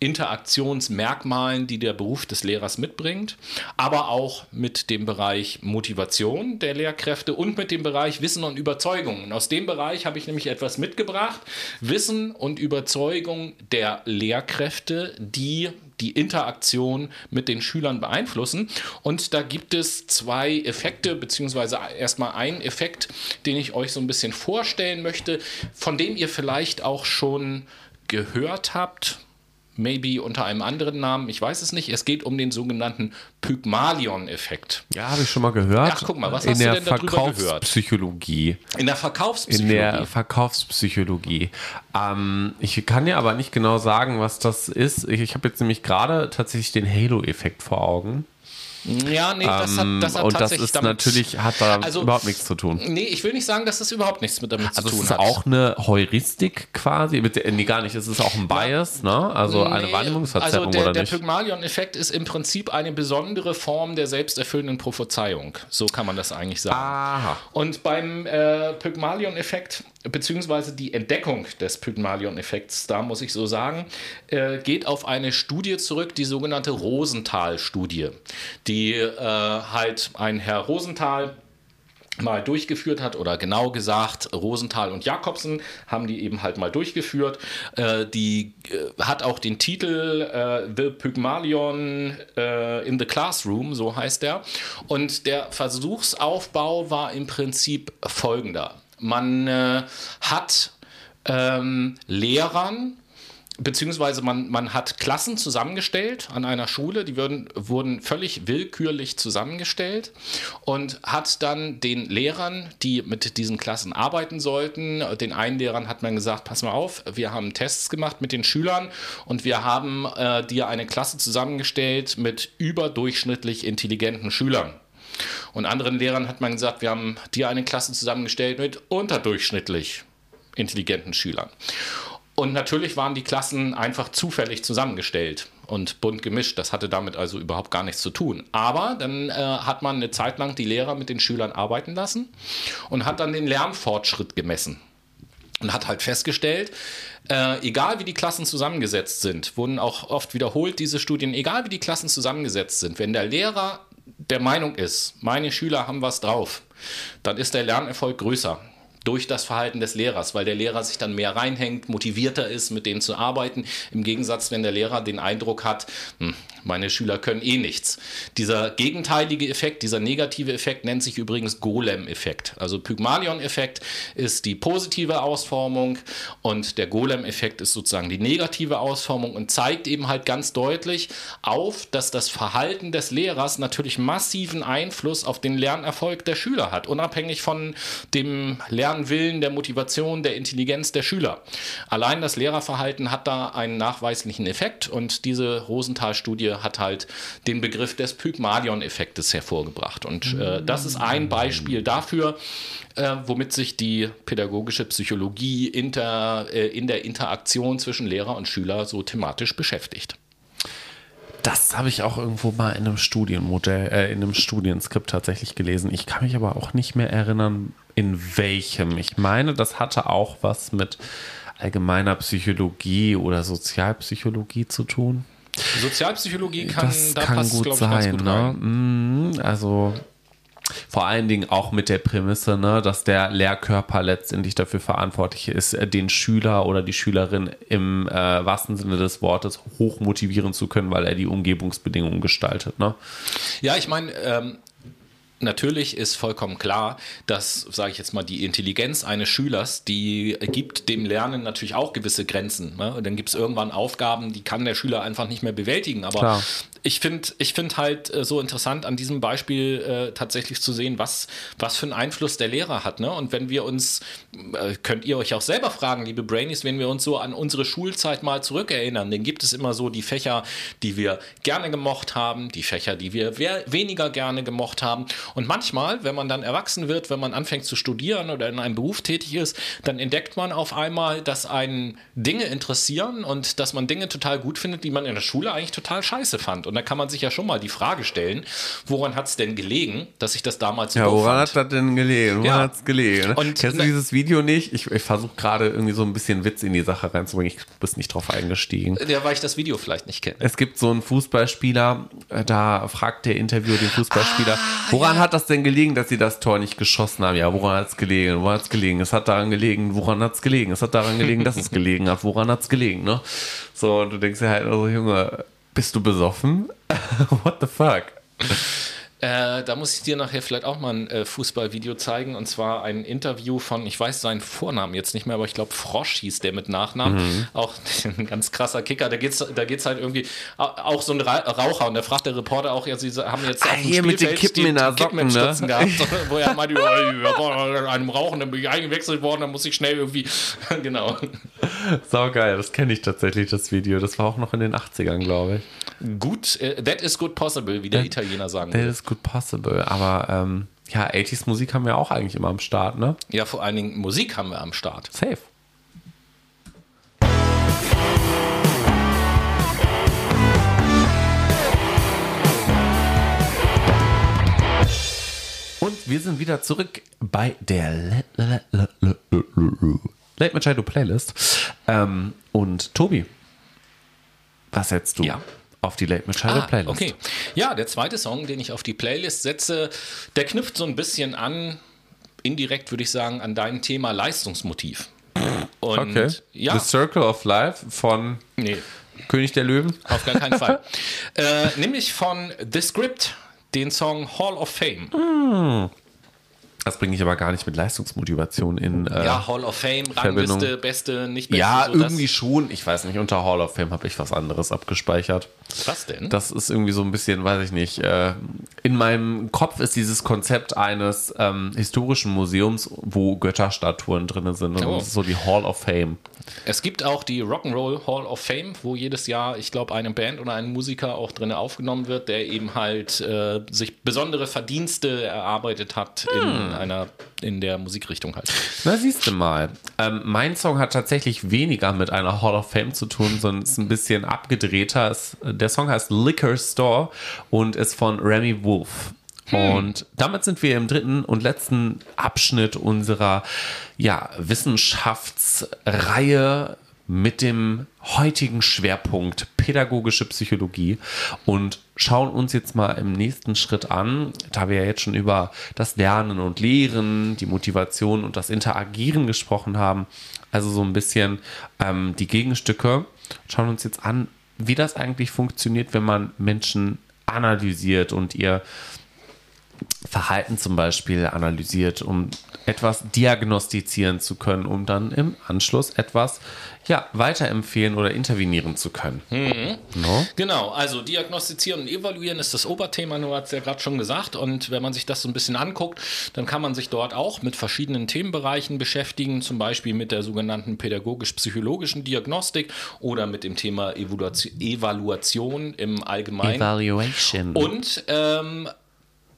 Interaktionsmerkmalen, die der Beruf des Lehrers mitbringt, aber auch mit dem Bereich Motivation der Lehrkräfte und mit dem Bereich Wissen und Überzeugung. Und aus dem Bereich habe ich nämlich etwas mitgebracht. Wissen und Überzeugung der Lehrkräfte, die die Interaktion mit den Schülern beeinflussen. Und da gibt es zwei Effekte, beziehungsweise erstmal einen Effekt, den ich euch so ein bisschen vorstellen möchte, von dem ihr vielleicht auch schon gehört habt maybe unter einem anderen Namen, ich weiß es nicht. Es geht um den sogenannten Pygmalion-Effekt. Ja, habe ich schon mal gehört. Ach, guck mal, was in hast du denn darüber gehört? Psychologie. In der Verkaufspsychologie. In der Verkaufspsychologie. Ähm, ich kann dir aber nicht genau sagen, was das ist. Ich, ich habe jetzt nämlich gerade tatsächlich den Halo-Effekt vor Augen. Ja, nee, das hat, das hat Ähm, und das tatsächlich ist damit, natürlich, hat da Also- überhaupt nichts zu tun. Nee, ich will nicht sagen, dass das überhaupt nichts mit damit Also zu es tun ist hat. auch eine Heuristik quasi, mit der, nee, gar nicht, es ist auch ein Bias, ne? Also eine Nee, Wahrnehmungsverzerrung also der, oder der nicht? Pygmalion-Effekt ist im Prinzip eine besondere Form der selbsterfüllenden Prophezeiung. So kann man das eigentlich sagen. Aha. Und beim äh, Pygmalion-Effekt, beziehungsweise die Entdeckung des Pygmalion-Effekts, da muss ich so sagen, äh, geht auf eine Studie zurück, die sogenannte Rosenthal-Studie, die äh, halt ein Herr Rosenthal mal durchgeführt hat oder genau gesagt Rosenthal und Jakobsen haben die eben halt mal durchgeführt. Äh, die äh, hat auch den Titel äh, The Pygmalion äh, in the Classroom, so heißt der. Und der Versuchsaufbau war im Prinzip folgender. Man äh, hat ähm, Lehrern beziehungsweise man, man hat Klassen zusammengestellt an einer Schule, die würden, wurden völlig willkürlich zusammengestellt und hat dann den Lehrern, die mit diesen Klassen arbeiten sollten, den einen Lehrern hat man gesagt, pass mal auf, wir haben Tests gemacht mit den Schülern und wir haben äh, dir eine Klasse zusammengestellt mit überdurchschnittlich intelligenten Schülern. Und anderen Lehrern hat man gesagt, wir haben dir eine Klasse zusammengestellt mit unterdurchschnittlich intelligenten Schülern. Und natürlich waren die Klassen einfach zufällig zusammengestellt und bunt gemischt. Das hatte damit also überhaupt gar nichts zu tun. Aber dann äh, hat man eine Zeit lang die Lehrer mit den Schülern arbeiten lassen und hat dann den Lernfortschritt gemessen. Und hat halt festgestellt, äh, egal wie die Klassen zusammengesetzt sind, wurden auch oft wiederholt diese Studien, egal wie die Klassen zusammengesetzt sind, wenn der Lehrer der Meinung ist, meine Schüler haben was drauf, dann ist der Lernerfolg größer durch das Verhalten des Lehrers, weil der Lehrer sich dann mehr reinhängt, motivierter ist, mit denen zu arbeiten. Im Gegensatz, wenn der Lehrer den Eindruck hat, hm, meine Schüler können eh nichts. Dieser gegenteilige Effekt, dieser negative Effekt nennt sich übrigens Golem-Effekt. Also Pygmalion-Effekt ist die positive Ausformung und der Golem-Effekt ist sozusagen die negative Ausformung und zeigt eben halt ganz deutlich auf, dass das Verhalten des Lehrers natürlich massiven Einfluss auf den Lernerfolg der Schüler hat, unabhängig von dem Lernwillen, der Motivation, der Intelligenz der Schüler. Allein das Lehrerverhalten hat da einen nachweislichen Effekt und diese Rosenthal-Studie hat halt den Begriff des Pygmalion-Effektes hervorgebracht. Und äh, das ist ein Beispiel dafür, äh, womit sich die pädagogische Psychologie inter, äh, in der Interaktion zwischen Lehrer und Schüler so thematisch beschäftigt. Das habe ich auch irgendwo mal in einem Studienmodell, äh, in einem Studienskript tatsächlich gelesen. Ich kann mich aber auch nicht mehr erinnern, in welchem. Ich meine, das hatte auch was mit allgemeiner Psychologie oder Sozialpsychologie zu tun. Sozialpsychologie kann, das da kann passt, gut glaube ich, ganz sein. gut ne? Mhm, Also vor allen Dingen auch mit der Prämisse, ne, dass der Lehrkörper letztendlich dafür verantwortlich ist, äh, den Schüler oder die Schülerin im äh, wahrsten Sinne des Wortes hoch motivieren zu können, weil er die Umgebungsbedingungen gestaltet. Ne? Ja, ich meine, ähm, natürlich ist vollkommen klar, dass, sage ich jetzt mal, die Intelligenz eines Schülers, die gibt dem Lernen natürlich auch gewisse Grenzen. Ne? Dann gibt es irgendwann Aufgaben, die kann der Schüler einfach nicht mehr bewältigen. Aber Klar. Ich finde ich find halt äh, so interessant an diesem Beispiel äh, tatsächlich zu sehen, was, was für einen Einfluss der Lehrer hat. Ne? Und wenn wir uns, äh, könnt ihr euch auch selber fragen, liebe Brainies, wenn wir uns so an unsere Schulzeit mal zurückerinnern, dann gibt es immer so die Fächer, die wir gerne gemocht haben, die Fächer, die wir weniger gerne gemocht haben. Und manchmal, wenn man dann erwachsen wird, wenn man anfängt zu studieren oder in einem Beruf tätig ist, dann entdeckt man auf einmal, dass einen Dinge interessieren und dass man Dinge total gut findet, die man in der Schule eigentlich total scheiße fand. Und da kann man sich ja schon mal die Frage stellen, woran hat es denn gelegen, dass ich das damals so Ja, woran hat das denn gelegen? Woran Ja. hat es gelegen? Und- Kennst du dieses Video nicht? Ich, ich versuche gerade irgendwie so ein bisschen Witz in die Sache reinzubringen. Ich bin nicht drauf eingestiegen. Ja, weil ich das Video vielleicht nicht kenne. Es gibt so einen Fußballspieler, äh, da fragt der Interviewer den Fußballspieler, Ah, woran hat das denn gelegen, dass sie das Tor nicht geschossen haben? Ja, woran hat es gelegen? Woran hat es gelegen? Es hat daran gelegen, woran hat es gelegen? Es hat daran gelegen, dass es gelegen hat. Woran hat es gelegen? Ne? So, und du denkst dir halt, also Junge, bist du besoffen? What the fuck? Äh, da muss ich dir nachher vielleicht auch mal ein äh, Fußballvideo zeigen. Und zwar ein Interview von, ich weiß seinen Vornamen jetzt nicht mehr, aber ich glaube Frosch hieß der mit Nachnamen. Mhm. Auch ein ganz krasser Kicker. Da geht's, da geht's halt irgendwie au- auch so ein Ra Raucher. Und da fragt der Reporter auch, ja, sie haben jetzt Ah, auf dem hier mit den Kippen die- in der Socken, ne? Gehabt. wo er meinte, ja, einem Rauchen, dann bin ich eingewechselt worden, dann muss ich schnell irgendwie, genau. Sau geil, das kenne ich tatsächlich, das Video. Das war auch noch in den 80ern, glaube ich. Gut, äh, that is good possible, wie der that, Italiener sagen That is good possible, aber ähm, ja, 80s Musik haben wir auch eigentlich immer am Start, ne? Ja, vor allen Dingen Musik haben wir am Start. Safe. Und wir sind wieder zurück bei der Late Machado Playlist. Ähm, und Tobi, was setzt du? Ja auf die Late Machado ah, Playlist. Okay. Ja, der zweite Song, den ich auf die Playlist setze, der knüpft so ein bisschen an, indirekt würde ich sagen, an dein Thema Leistungsmotiv. Und okay. ja. The Circle of Life von nee. König der Löwen? Auf gar keinen Fall. äh, nämlich von The Script, den Song Hall of Fame. Mm. Das bringe ich aber gar nicht mit Leistungsmotivation in. Äh, ja, Hall of Fame, Rangliste, Beste, nicht Beste. Ja, so irgendwie schon. Ich weiß nicht, unter Hall of Fame habe ich was anderes abgespeichert. Was denn? Das ist irgendwie so ein bisschen, weiß ich nicht. Äh, in meinem Kopf ist dieses Konzept eines ähm, historischen Museums, wo Götterstatuen drin sind. Und oh. das ist so die Hall of Fame. Es gibt auch die Rock'n'Roll Hall of Fame, wo jedes Jahr, ich glaube, eine Band oder ein Musiker auch drin aufgenommen wird, der eben halt äh, sich besondere Verdienste erarbeitet hat hm. in einer in der Musikrichtung halt. Na, siehst du mal. Ähm, mein Song hat tatsächlich weniger mit einer Hall of Fame zu tun, sondern ist ein bisschen abgedrehter. Es, der Song heißt Liquor Store und ist von Remy Wolf. Hm. Und damit sind wir im dritten und letzten Abschnitt unserer ja, Wissenschaftsreihe mit dem heutigen Schwerpunkt pädagogische Psychologie und schauen uns jetzt mal im nächsten Schritt an, da wir ja jetzt schon über das Lernen und Lehren, die Motivation und das Interagieren gesprochen haben, also so ein bisschen ähm, die Gegenstücke, schauen uns jetzt an, wie das eigentlich funktioniert, wenn man Menschen analysiert und ihr Verhalten zum Beispiel analysiert, um etwas diagnostizieren zu können, um dann im Anschluss etwas ja, weiterempfehlen oder intervenieren zu können. Mhm. No? Genau, also diagnostizieren und evaluieren ist das Oberthema, nur hat es ja gerade schon gesagt. Und wenn man sich das so ein bisschen anguckt, dann kann man sich dort auch mit verschiedenen Themenbereichen beschäftigen, zum Beispiel mit der sogenannten pädagogisch-psychologischen Diagnostik oder mit dem Thema Evaluation im Allgemeinen. Evaluation. Und ähm,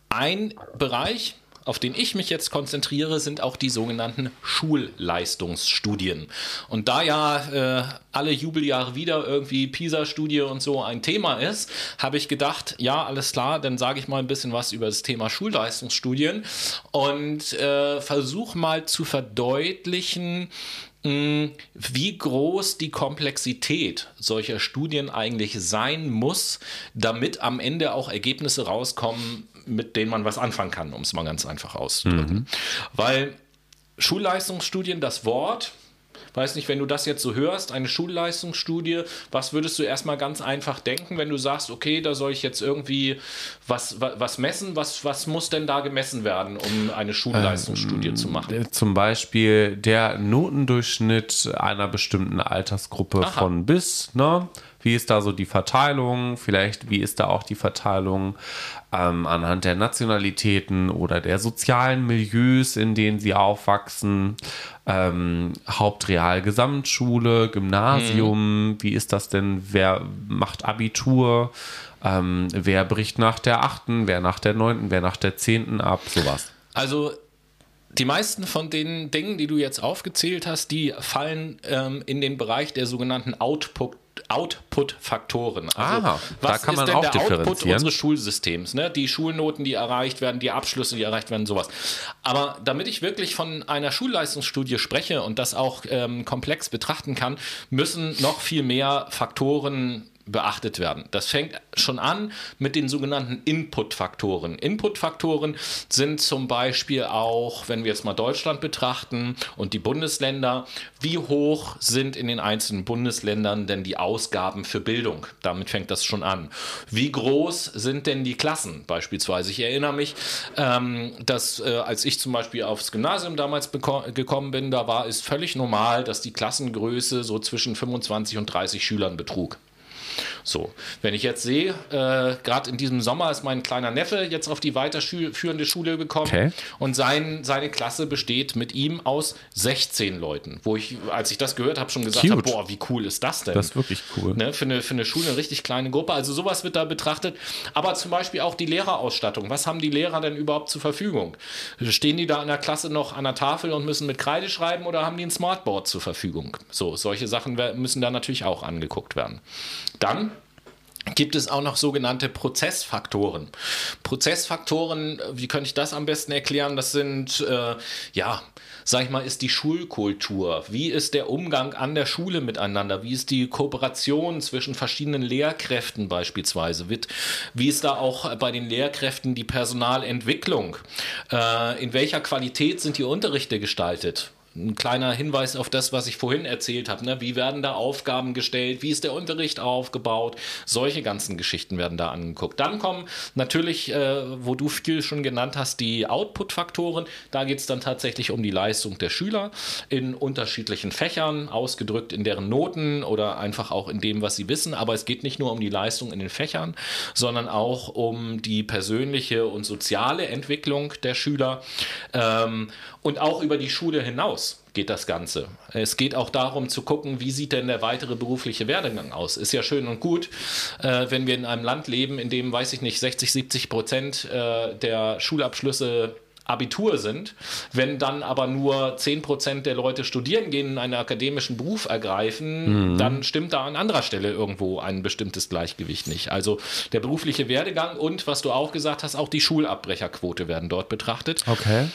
ein Bereich, auf den ich mich jetzt konzentriere, sind auch die sogenannten Schulleistungsstudien. Und da ja äh, alle Jubeljahre wieder irgendwie PISA-Studie und so ein Thema ist, habe ich gedacht, ja, alles klar, dann sage ich mal ein bisschen was über das Thema Schulleistungsstudien und äh, versuche mal zu verdeutlichen, wie groß die Komplexität solcher Studien eigentlich sein muss, damit am Ende auch Ergebnisse rauskommen, mit denen man was anfangen kann, um es mal ganz einfach auszudrücken. Mhm. Weil Schulleistungsstudien, das Wort, weiß nicht, wenn du das jetzt so hörst, eine Schulleistungsstudie, was würdest du erstmal ganz einfach denken, wenn du sagst, okay, da soll ich jetzt irgendwie was, was, messen? Was, was muss denn da gemessen werden, um eine Schulleistungsstudie ähm, zu machen? Zum Beispiel der Notendurchschnitt einer bestimmten Altersgruppe Aha. von bis, ne? Wie ist da so die Verteilung? Vielleicht, wie ist da auch die Verteilung ähm, anhand der Nationalitäten oder der sozialen Milieus, in denen sie aufwachsen? Ähm, Hauptreal, Gesamtschule, Gymnasium, mhm. wie ist das denn? Wer macht Abitur? Ähm, wer bricht nach der achten, wer nach der neunten, wer nach der zehnten ab, sowas. Also die meisten von den Dingen, die du jetzt aufgezählt hast, die fallen ähm, in den Bereich der sogenannten Output Output-Faktoren. Also, Aha, was da kann man ist denn auch der Output unseres Schulsystems? Ne? Die Schulnoten, die erreicht werden, die Abschlüsse, die erreicht werden, sowas. Aber damit ich wirklich von einer Schulleistungsstudie spreche und das auch ähm, komplex betrachten kann, müssen noch viel mehr Faktoren beachtet werden. Das fängt schon an mit den sogenannten Input-Faktoren. Input-Faktoren sind zum Beispiel auch, wenn wir jetzt mal Deutschland betrachten und die Bundesländer, wie hoch sind in den einzelnen Bundesländern denn die Ausgaben für Bildung? Damit fängt das schon an. Wie groß sind denn die Klassen beispielsweise? Ich erinnere mich, ähm, dass äh, als ich zum Beispiel aufs Gymnasium damals gekommen bin, da war es völlig normal, dass die Klassengröße so zwischen 25 und 30 Schülern betrug. So, wenn ich jetzt sehe, äh, gerade in diesem Sommer ist mein kleiner Neffe jetzt auf die weiterführende Schule gekommen Okay. und sein, seine Klasse besteht mit ihm aus 16 Leuten, wo ich, als ich das gehört habe, schon gesagt habe, boah, wie cool ist das denn? Das ist wirklich cool. Ne, für, eine, für eine Schule eine richtig kleine Gruppe. Also sowas wird da betrachtet. Aber zum Beispiel auch die Lehrerausstattung. Was haben die Lehrer denn überhaupt zur Verfügung? Stehen die da in der Klasse noch an der Tafel und müssen mit Kreide schreiben oder haben die ein Smartboard zur Verfügung? So, solche Sachen müssen da natürlich auch angeguckt werden. Dann gibt es auch noch sogenannte Prozessfaktoren. Prozessfaktoren, wie könnte ich das am besten erklären? Das sind, äh, ja, sag ich mal, ist die Schulkultur. Wie ist der Umgang an der Schule miteinander? Wie ist die Kooperation zwischen verschiedenen Lehrkräften beispielsweise? Wie ist da auch bei den Lehrkräften die Personalentwicklung? Äh, in welcher Qualität sind die Unterrichte gestaltet? Ein kleiner Hinweis auf das, was ich vorhin erzählt habe. Ne? Wie werden da Aufgaben gestellt? Wie ist der Unterricht aufgebaut? Solche ganzen Geschichten werden da angeguckt. Dann kommen natürlich, äh, wo du viel schon genannt hast, die Output-Faktoren. Da geht es dann tatsächlich um die Leistung der Schüler in unterschiedlichen Fächern, ausgedrückt in deren Noten oder einfach auch in dem, was sie wissen. Aber es geht nicht nur um die Leistung in den Fächern, sondern auch um die persönliche und soziale Entwicklung der Schüler ähm, und auch über die Schule hinaus geht das Ganze. Es geht auch darum zu gucken, wie sieht denn der weitere berufliche Werdegang aus. Ist ja schön und gut, äh, wenn wir in einem Land leben, in dem, weiß ich nicht, 60, 70 Prozent äh, der Schulabschlüsse Abitur sind, wenn dann aber nur 10% der Leute studieren gehen, und einen akademischen Beruf ergreifen, dann stimmt da an anderer Stelle irgendwo ein bestimmtes Gleichgewicht nicht. Also der berufliche Werdegang und, was du auch gesagt hast, auch die Schulabbrecherquote werden dort betrachtet. Okay.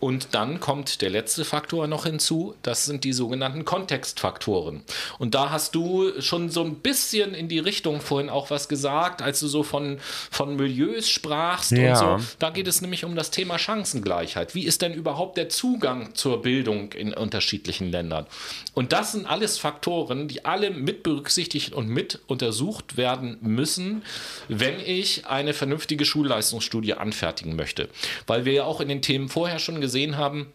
Und dann kommt der letzte Faktor noch hinzu, das sind die sogenannten Kontextfaktoren. Und da hast du schon so ein bisschen in die Richtung vorhin auch was gesagt, als du so von, von Milieus sprachst Ja. und so. Da geht es nämlich um das Thema Chancengleichheit. Wie ist denn überhaupt der Zugang zur Bildung in unterschiedlichen Ländern? Und das sind alles Faktoren, die alle mit berücksichtigt und mit untersucht werden müssen, wenn ich eine vernünftige Schulleistungsstudie anfertigen möchte. Weil wir ja auch in den Themen vorher schon gesehen haben,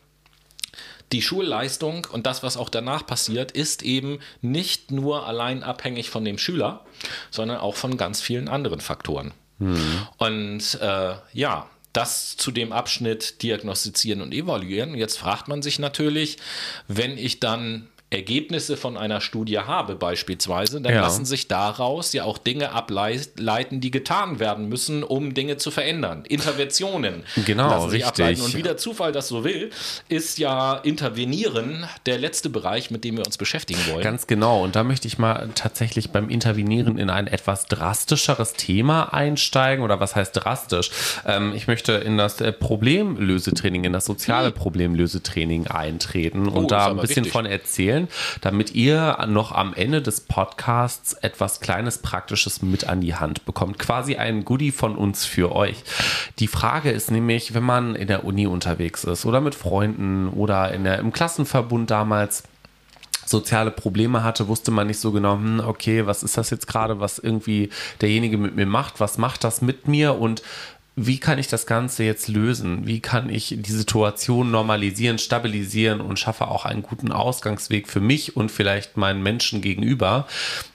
die Schulleistung und das, was auch danach passiert, ist eben nicht nur allein abhängig von dem Schüler, sondern auch von ganz vielen anderen Faktoren. Und äh, ja, das zu dem Abschnitt diagnostizieren und evaluieren. Jetzt fragt man sich natürlich, wenn ich dann Ergebnisse von einer Studie habe beispielsweise, dann Ja. lassen sich daraus ja auch Dinge ableiten, die getan werden müssen, um Dinge zu verändern. Interventionen Genau, lassen sich richtig. ableiten. Und wie der Zufall das so will, ist ja Intervenieren der letzte Bereich, mit dem wir uns beschäftigen wollen. Ganz genau. Und da möchte ich mal tatsächlich beim Intervenieren in ein etwas drastischeres Thema einsteigen. Oder was heißt drastisch? Ähm, ich möchte in das äh, Problemlösetraining, in das soziale Problemlösetraining eintreten und Hm. Oh, da ein bisschen wichtig. von erzählen, damit ihr noch am Ende des Podcasts etwas kleines Praktisches mit an die Hand bekommt. Quasi ein Goodie von uns für euch. Die Frage ist nämlich, wenn man in der Uni unterwegs ist oder mit Freunden oder in der, im Klassenverbund damals, soziale Probleme hatte, wusste man nicht so genau, hm, okay, was ist das jetzt gerade, was irgendwie derjenige mit mir macht, was macht das mit mir und wie kann ich das Ganze jetzt lösen? Wie kann ich die Situation normalisieren, stabilisieren und schaffe auch einen guten Ausgangsweg für mich und vielleicht meinen Menschen gegenüber?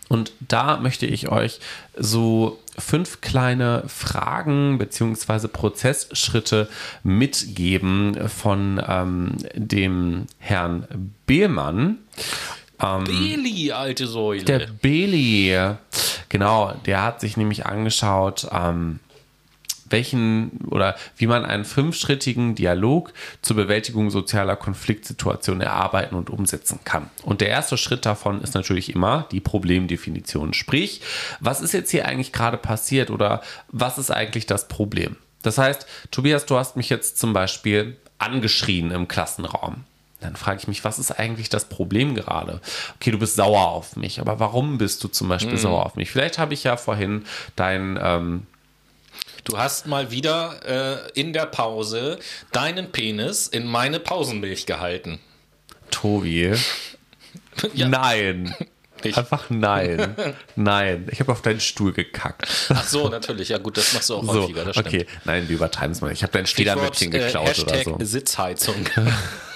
Und da möchte ich euch so fünf kleine Fragen beziehungsweise Prozessschritte mitgeben von ähm, dem Herrn Behlmann. Beli, alte Säule. Der Beli, genau, der hat sich nämlich angeschaut, ähm, welchen oder wie man einen fünfschrittigen Dialog zur Bewältigung sozialer Konfliktsituationen erarbeiten und umsetzen kann. Und der erste Schritt davon ist natürlich immer die Problemdefinition. Sprich, was ist jetzt hier eigentlich gerade passiert oder was ist eigentlich das Problem? Das heißt, Tobias, du hast mich jetzt zum Beispiel angeschrien im Klassenraum. Dann frage ich mich, was ist eigentlich das Problem gerade? Okay, du bist sauer auf mich, aber warum bist du zum Beispiel sauer auf mich? Vielleicht habe ich ja vorhin dein, ähm, Du hast mal wieder äh, in der Pause deinen Penis in meine Pausenmilch gehalten. Tobi. Ja. Nein. Ich- Einfach nein. Nein. Ich habe auf deinen Stuhl gekackt. Ach so, natürlich. Ja gut, das machst du auch So, häufiger. Das okay. Nein, wir übertreiben es mal. Ich habe dein Federmäppchen Stichwort, äh, geklaut oder so. Sitzheizung.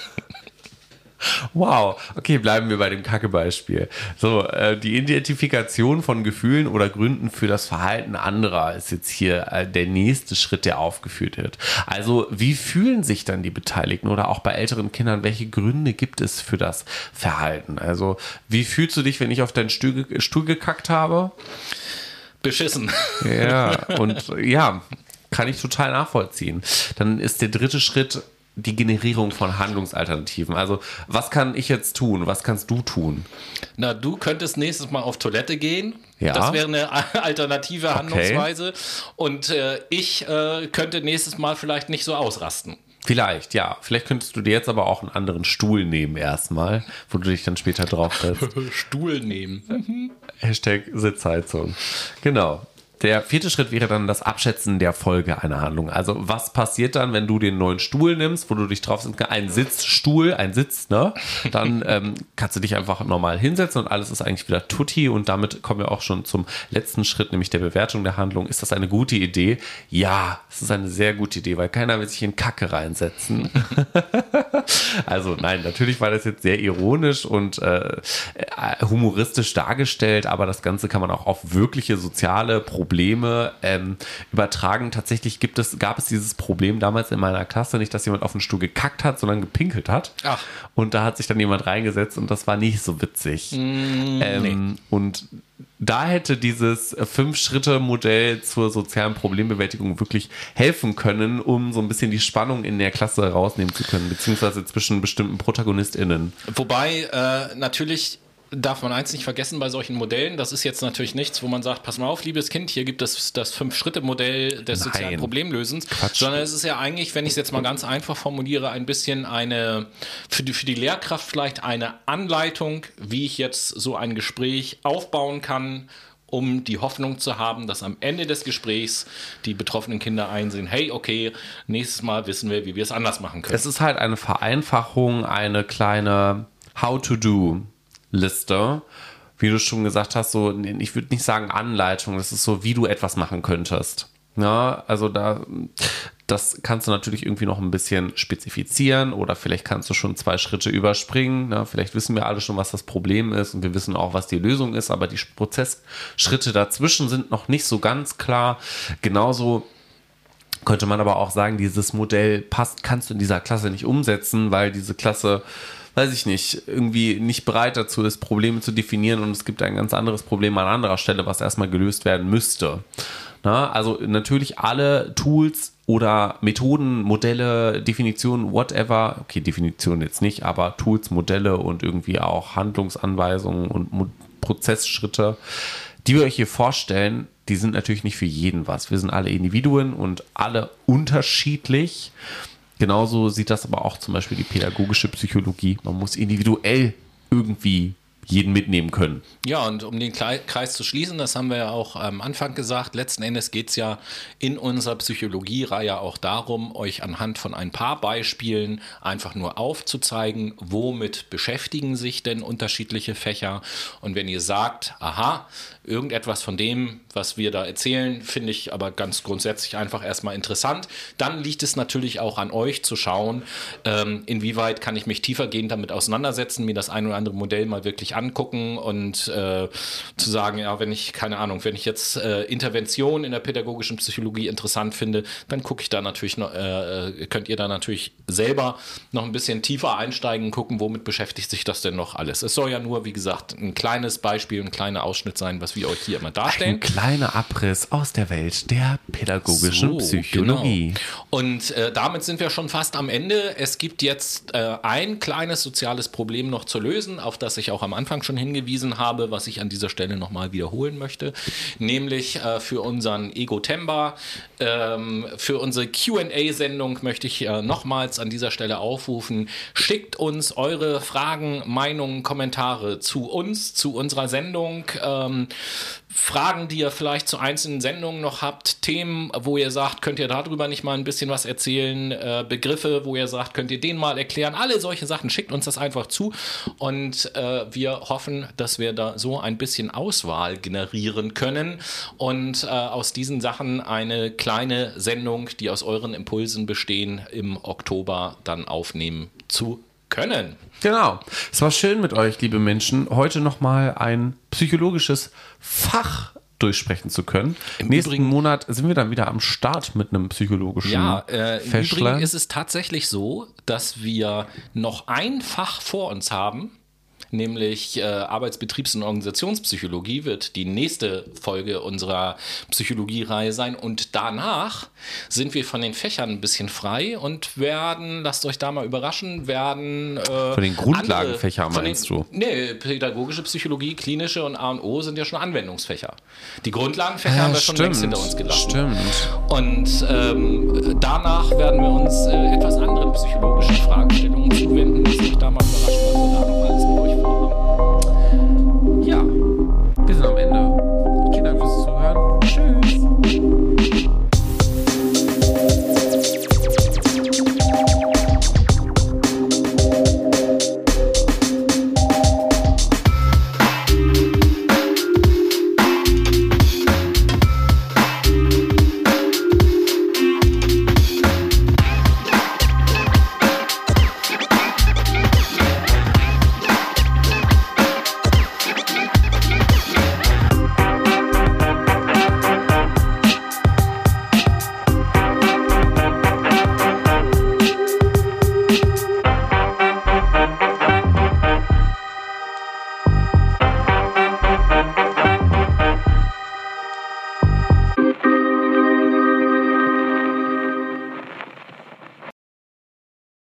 Wow, okay, bleiben wir bei dem Kacke-Beispiel. So, äh, die Identifikation von Gefühlen oder Gründen für das Verhalten anderer ist jetzt hier äh, der nächste Schritt, der aufgeführt wird. Also, wie fühlen sich dann die Beteiligten oder auch bei älteren Kindern, welche Gründe gibt es für das Verhalten? Also, wie fühlst du dich, wenn ich auf deinen Stuhl, Stuhl gekackt habe? Beschissen. Ja, und ja, kann ich total nachvollziehen. Dann ist der dritte Schritt die Generierung von Handlungsalternativen. Also, was kann ich jetzt tun? Was kannst du tun? Na, du könntest nächstes Mal auf Toilette gehen. Ja. Das wäre eine alternative Handlungsweise. Und äh, ich äh, könnte nächstes Mal vielleicht nicht so ausrasten. Vielleicht, ja. Vielleicht könntest du dir jetzt aber auch einen anderen Stuhl nehmen erstmal, wo du dich dann später drauf setzt. Stuhl nehmen. Hashtag Sitzheizung. Genau. Der vierte Schritt wäre dann das Abschätzen der Folge einer Handlung. Also was passiert dann, wenn du den neuen Stuhl nimmst, wo du dich drauf sitzt, ein Sitzstuhl, ein Sitz, ne? Dann ähm, kannst du dich einfach normal hinsetzen und alles ist eigentlich wieder tutti und damit kommen wir auch schon zum letzten Schritt, nämlich der Bewertung der Handlung. Ist das eine gute Idee? Ja, es ist eine sehr gute Idee, weil keiner will sich in Kacke reinsetzen. also nein, natürlich war das jetzt sehr ironisch und äh, humoristisch dargestellt, aber das Ganze kann man auch auf wirkliche soziale Probleme Probleme ähm, übertragen. Tatsächlich gibt es, gab es dieses Problem damals in meiner Klasse nicht, dass jemand auf den Stuhl gekackt hat, sondern gepinkelt hat. Ach. Und da hat sich dann jemand reingesetzt und das war nicht so witzig. Mm, ähm, nee. Und da hätte dieses Fünf-Schritte-Modell zur sozialen Problembewältigung wirklich helfen können, um so ein bisschen die Spannung in der Klasse rausnehmen zu können, beziehungsweise zwischen bestimmten ProtagonistInnen. Wobei äh, natürlich darf man eins nicht vergessen bei solchen Modellen. Das ist jetzt natürlich nichts, wo man sagt, pass mal auf, liebes Kind, hier gibt es das Fünf-Schritte-Modell des Nein. sozialen Problemlösens. Quatsch. Sondern es ist ja eigentlich, wenn ich es jetzt mal ganz einfach formuliere, ein bisschen eine, für die, für die Lehrkraft vielleicht eine Anleitung, wie ich jetzt so ein Gespräch aufbauen kann, um die Hoffnung zu haben, dass am Ende des Gesprächs die betroffenen Kinder einsehen, hey, okay, nächstes Mal wissen wir, wie wir es anders machen können. Es ist halt eine Vereinfachung, eine kleine How-to-Do. Liste, wie du schon gesagt hast, so, ich würde nicht sagen Anleitung, das ist so, wie du etwas machen könntest. Ja, also da, das kannst du natürlich irgendwie noch ein bisschen spezifizieren oder vielleicht kannst du schon zwei Schritte überspringen. Ja, vielleicht wissen wir alle schon, was das Problem ist und wir wissen auch, was die Lösung ist, aber die Prozessschritte dazwischen sind noch nicht so ganz klar. Genauso könnte man aber auch sagen, dieses Modell passt, kannst du in dieser Klasse nicht umsetzen, weil diese Klasse weiß ich nicht, irgendwie nicht bereit dazu ist, Probleme zu definieren und es gibt ein ganz anderes Problem an anderer Stelle, was erstmal gelöst werden müsste. Na, also natürlich alle Tools oder Methoden, Modelle, Definitionen, whatever, okay, Definitionen jetzt nicht, aber Tools, Modelle und irgendwie auch Handlungsanweisungen und Mo Prozessschritte, die wir euch hier vorstellen, die sind natürlich nicht für jeden was. Wir sind alle Individuen und alle unterschiedlich. Genauso sieht das aber auch zum Beispiel die pädagogische Psychologie. Man muss individuell irgendwie jeden mitnehmen können. Ja, und um den Kreis zu schließen, das haben wir ja auch am Anfang gesagt, letzten Endes geht es ja in unserer Psychologie-Reihe auch darum, euch anhand von ein paar Beispielen einfach nur aufzuzeigen, womit beschäftigen sich denn unterschiedliche Fächer. Und wenn ihr sagt, aha, irgendetwas von dem, was wir da erzählen, finde ich aber ganz grundsätzlich einfach erstmal interessant, dann liegt es natürlich auch an euch zu schauen, ähm, inwieweit kann ich mich tiefergehend damit auseinandersetzen, mir das ein oder andere Modell mal wirklich angucken und äh, zu sagen, ja, wenn ich, keine Ahnung, wenn ich jetzt äh, Intervention in der pädagogischen Psychologie interessant finde, dann gucke ich da natürlich noch, äh, könnt ihr da natürlich selber noch ein bisschen tiefer einsteigen, gucken, womit beschäftigt sich das denn noch alles. Es soll ja nur, wie gesagt, ein kleines Beispiel, ein kleiner Ausschnitt sein, was wir euch hier immer darstellen. Ein kleiner Abriss aus der Welt der pädagogischen So, Psychologie. Genau. Und äh, damit sind wir schon fast am Ende. Es gibt jetzt äh, ein kleines soziales Problem noch zu lösen, auf das ich auch am Anfang schon hingewiesen habe, was ich an dieser Stelle nochmal wiederholen möchte. Nämlich äh, für unseren Ego Temba, ähm, für unsere QA-Sendung möchte ich äh, nochmals an dieser Stelle aufrufen. Schickt uns eure Fragen, Meinungen, Kommentare zu uns, zu unserer Sendung. Ähm, Fragen, die ihr vielleicht zu einzelnen Sendungen noch habt, Themen, wo ihr sagt, könnt ihr darüber nicht mal ein bisschen was erzählen, äh, Begriffe, wo ihr sagt, könnt ihr den mal erklären, alle solche Sachen, schickt uns das einfach zu und äh, wir hoffen, dass wir da so ein bisschen Auswahl generieren können und äh, aus diesen Sachen eine kleine Sendung, die aus euren Impulsen bestehen, im Oktober dann aufnehmen zu können. Genau. Es war schön mit euch, liebe Menschen, heute nochmal ein psychologisches Fach durchsprechen zu können. Im Nächsten Übrigen, Monat sind wir dann wieder am Start mit einem psychologischen Ja, äh, im Übrigen ist es tatsächlich so, dass wir noch ein Fach vor uns haben, nämlich äh, Arbeitsbetriebs- und Organisationspsychologie wird die nächste Folge unserer Psychologiereihe sein. Und danach sind wir von den Fächern ein bisschen frei und werden, lasst euch da mal überraschen, werden. Äh, von den Grundlagenfächern meinst den, du? Nee, pädagogische Psychologie, klinische und A und O sind ja schon Anwendungsfächer. Die Grundlagenfächer ja, haben wir stimmt, schon längst hinter uns gelassen. Stimmt. Und ähm, danach werden wir uns äh, etwas anderen psychologischen Fragestellungen zuwenden Please don't end.